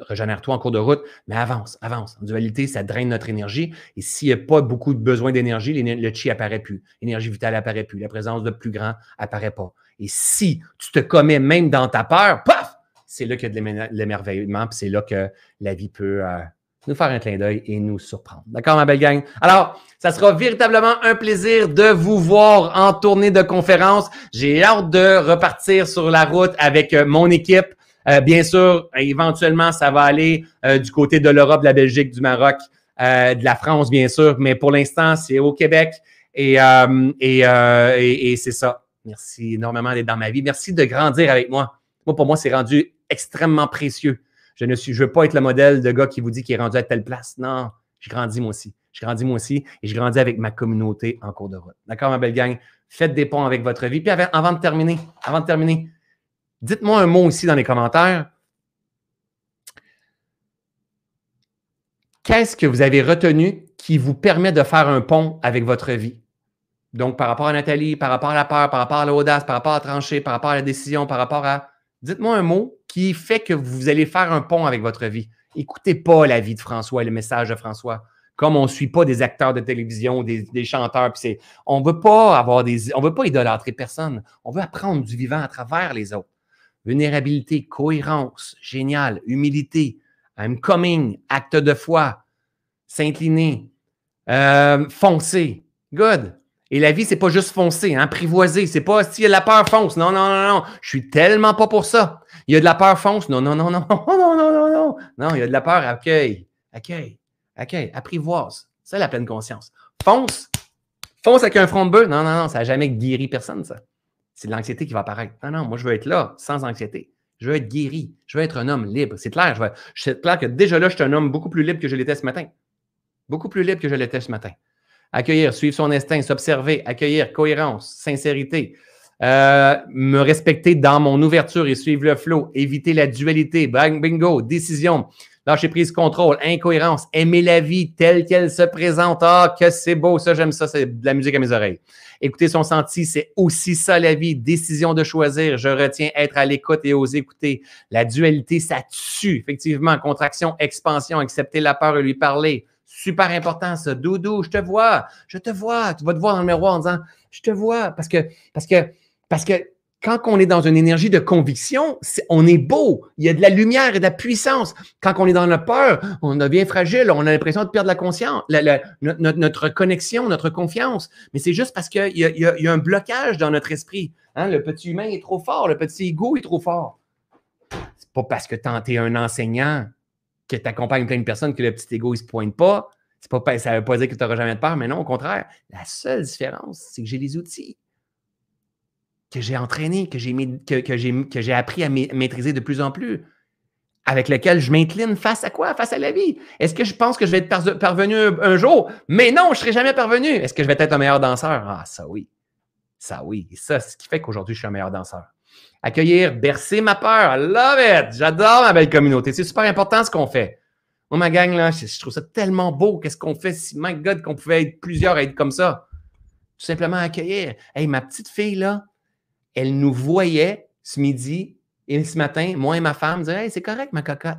Régénère-toi en cours de route, mais avance, avance. En dualité, ça draine notre énergie. Et s'il n'y a pas beaucoup de besoin d'énergie, le chi apparaît plus. L'énergie vitale apparaît plus. La présence de plus grand apparaît pas. Et si tu te commets même dans ta peur, paf, c'est là qu'il y a de l'émerveillement, puis c'est là que la vie peut euh, nous faire un clin d'œil et nous surprendre. D'accord, ma belle gang? Alors, ça sera véritablement un plaisir de vous voir en tournée de conférence. J'ai hâte de repartir sur la route avec euh, mon équipe. Euh, bien sûr, éventuellement, ça va aller euh, du côté de l'Europe, de la Belgique, du Maroc, de la France, bien sûr, mais pour l'instant, c'est au Québec et c'est ça. Merci énormément d'être dans ma vie. Merci de grandir avec moi. Moi, pour moi, c'est rendu extrêmement précieux je ne suis, je veux pas être le modèle de gars qui vous dit qu'il est rendu à telle place. Non, je grandis moi aussi. Je grandis moi aussi et je grandis avec ma communauté en cours de route. D'accord, ma belle gang? Faites des ponts avec votre vie. Puis avant, de terminer, avant de terminer, dites-moi un mot ici dans les commentaires. Qu'est-ce que vous avez retenu qui vous permet de faire un pont avec votre vie? Donc, par rapport à Nathalie, par rapport à la peur, par rapport à l'audace, par rapport à trancher, par rapport à la décision, par rapport à. Dites-moi un mot qui fait que vous allez faire un pont avec votre vie. Écoutez pas la vie de François et le message de François. Comme on ne suit pas des acteurs de télévision, des, chanteurs, puis on veut pas avoir des, on veut pas idolâtrer personne. On veut apprendre du vivant à travers les autres. Vulnérabilité, cohérence, génial, humilité, I'm coming, acte de foi, s'incliner, euh, foncer, good. Et la vie, c'est pas juste foncer, hein, apprivoiser. C'est pas s'il y a de la peur, fonce. Non, non, non, non. Je suis tellement pas pour ça. Il y a de la peur, fonce. Non, non, non, non, non, non, non, non, non. Non, il y a de la peur, accueille, accueille, accueille, apprivoise. C'est la pleine conscience. Fonce. Fonce avec un front de bœuf. Non, non, non, ça n'a jamais guéri personne, ça. C'est de l'anxiété qui va apparaître. Non, non, moi, je veux être là, sans anxiété. Je veux être guéri. Je veux être un homme libre. C'est clair. Je veux, c'est clair que déjà là, je suis un homme beaucoup plus libre que je l'étais ce matin. Beaucoup plus libre que je l'étais ce matin. Accueillir, suivre son instinct, s'observer, accueillir, cohérence, sincérité. Euh, me respecter dans mon ouverture et suivre le flow, éviter la dualité, bang, bingo, décision, lâcher prise, contrôle, incohérence, aimer la vie telle qu'elle se présente. Ah, que c'est beau, ça, j'aime ça, c'est de la musique à mes oreilles. Écouter son senti, c'est aussi ça la vie. Décision de choisir, je retiens être à l'écoute et oser écouter. La dualité, ça tue, effectivement. Contraction, expansion, accepter la peur et lui parler. Super important, ça. Doudou, je te vois, je te vois. Tu vas te voir dans le miroir en disant, je te vois. Parce que, parce que, parce que quand on est dans une énergie de conviction, on est beau. Il y a de la lumière et de la puissance. Quand on est dans la peur, on devient fragile. On a l'impression de perdre la conscience, notre, connexion, notre confiance. Mais c'est juste parce qu'il y, y, a un blocage dans notre esprit. Hein? Le petit humain est trop fort. Le petit ego est trop fort. C'est pas parce que tu es un enseignant que tu accompagnes plein de personnes, que le petit ego, ne se pointe pas. pas. Ça ne veut pas dire que tu n'auras jamais de peur, mais non, au contraire. La seule différence, c'est que j'ai les outils que j'ai entraînés, que j'ai que, que j'ai appris à maîtriser de plus en plus, avec lesquels je m'incline face à quoi? Face à la vie. Est-ce que je pense que je vais être parvenu un, jour? Mais non, je ne serai jamais parvenu. Est-ce que je vais être un meilleur danseur? Ah, ça oui. Ça oui. Et ça, c'est ce qui fait qu'aujourd'hui, je suis un meilleur danseur. Accueillir, bercer ma peur. I love it. J'adore ma belle communauté. C'est super important ce qu'on fait. Moi, ma gang, là, je, trouve ça tellement beau. Qu'est-ce qu'on fait? Si, my God, qu'on pouvait être plusieurs à être comme ça? Tout simplement accueillir. Hey, ma petite fille, là, elle nous voyait ce midi et ce matin, moi et ma femme, disaient Hey, c'est correct, ma cocotte.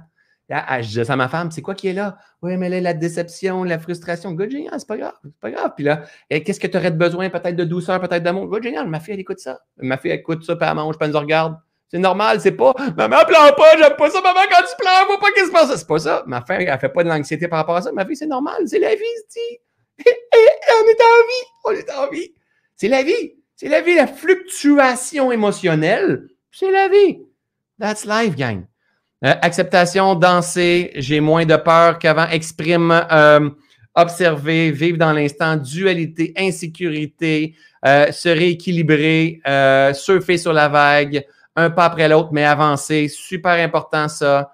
je disais à ma femme, c'est quoi qui est là? Oui, mais là, la déception, la frustration. Good, génial, c'est pas grave, c'est pas grave. Puis là, qu'est-ce que tu aurais besoin? Peut-être de douceur, peut-être d'amour? Good, génial, ma fille, elle écoute ça. Ma fille, elle écoute ça, puis elle mange, puis elle nous regarde. C'est normal, c'est pas Maman, pleure pas, j'aime pas ça, maman, quand tu pleures, vois pas qu'est-ce qui se passe. C'est pas ça. Ma fille, elle fait pas de l'anxiété par rapport à ça. Ma fille, c'est normal, c'est la vie, c'est (laughs) on est en vie, on est en vie. C'est la vie. C'est la vie, la fluctuation émotionnelle, c'est la vie. That's life, gang. Euh, acceptation, danser, j'ai moins de peur qu'avant, exprime, euh, observer, vivre dans l'instant, dualité, insécurité, euh, se rééquilibrer, surfer sur la vague, un pas après l'autre, mais avancer, super important ça.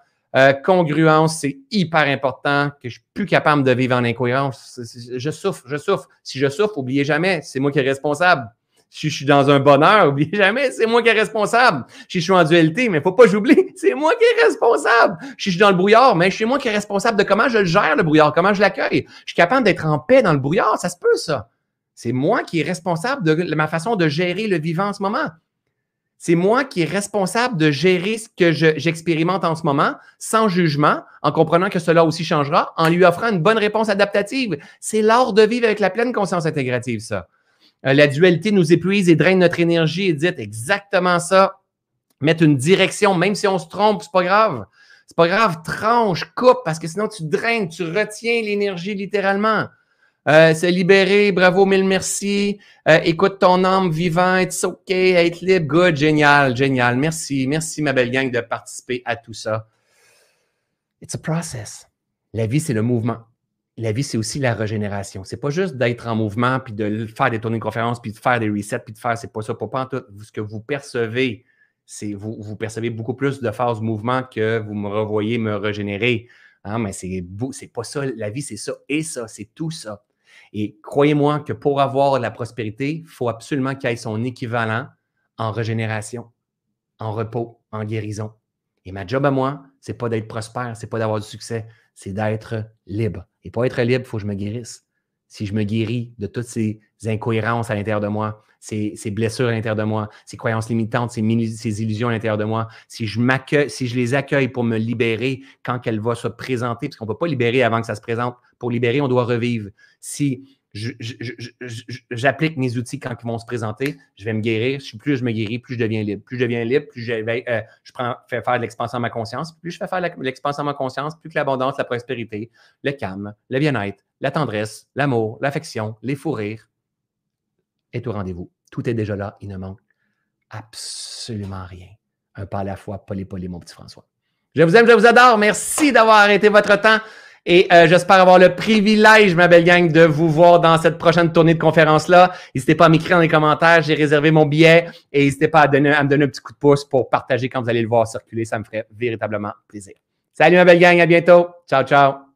congruence, c'est hyper important, que je suis plus capable de vivre en incohérence. Je souffre, je souffre. Si je souffre, oubliez jamais, c'est moi qui est responsable. Si je suis dans un bonheur, (laughs) oubliez jamais, c'est moi qui est responsable. Si je suis en dualité, mais faut pas j'oublie, (laughs) c'est moi qui est responsable. Si je suis dans le brouillard, mais c'est moi qui est responsable de comment je gère, le brouillard, comment je l'accueille. Je suis capable d'être en paix dans le brouillard, ça se peut, ça. C'est moi qui est responsable de ma façon de gérer le vivant en ce moment. C'est moi qui est responsable de gérer ce que j'expérimente en ce moment, sans jugement, en comprenant que cela aussi changera, en lui offrant une bonne réponse adaptative. C'est l'art de vivre avec la pleine conscience intégrative, ça. Euh, la dualité nous épuise et draine notre énergie et dit exactement ça. Mettre une direction, même si on se trompe, c'est pas grave. C'est pas grave, tranche, coupe, parce que sinon tu draines, tu retiens l'énergie littéralement. Euh, se libérer, bravo, mille merci. Euh, écoute ton âme vivant, it's OK, être libre, good, génial, génial. Merci, merci ma belle gang de participer à tout ça. It's a process. La vie, c'est le mouvement. La vie, c'est aussi la régénération. C'est pas juste d'être en mouvement, puis de faire des tournées de conférences, puis de faire des resets, puis de faire, c'est pas ça, pas, pas tout. Ce que vous percevez, c'est vous, percevez beaucoup plus de phase mouvement que vous me revoyez me régénérer. Hein, mais c'est, c'est pas ça. La vie, c'est ça et ça. C'est tout ça. Et croyez-moi que pour avoir la prospérité, il faut absolument qu'il y ait son équivalent en régénération, en repos, en guérison. Et ma job à moi, c'est pas d'être prospère, c'est pas d'avoir du succès, c'est d'être libre. Et pour être libre, il faut que je me guérisse. Si je me guéris de toutes ces incohérences à l'intérieur de moi, ces, blessures à l'intérieur de moi, ces croyances limitantes, ces, illusions à l'intérieur de moi, si je m'accueille, si je les accueille pour me libérer quand qu'elle va se présenter, parce qu'on ne peut pas libérer avant que ça se présente. Pour libérer, on doit revivre. Si j'applique mes outils quand ils vont se présenter, je vais me guérir. Plus je me guéris, plus je deviens libre. Plus je deviens libre, plus je, euh, fais faire de l'expansion à ma conscience. Plus je fais faire l'expansion à ma conscience, plus que l'abondance, la prospérité, le calme, le bien-être, la tendresse, l'amour, l'affection, les fous rires est au rendez-vous. Tout est déjà là. Il ne manque absolument rien. Un pas à la fois, poly-poly, mon petit François. Je vous aime, je vous adore. Merci d'avoir arrêté votre temps. Et euh, j'espère avoir le privilège, ma belle gang, de vous voir dans cette prochaine tournée de conférence-là. N'hésitez pas à m'écrire dans les commentaires. J'ai réservé mon billet. Et n'hésitez pas à, me donner un petit coup de pouce pour partager quand vous allez le voir circuler. Ça me ferait véritablement plaisir. Salut, ma belle gang. À bientôt. Ciao, ciao.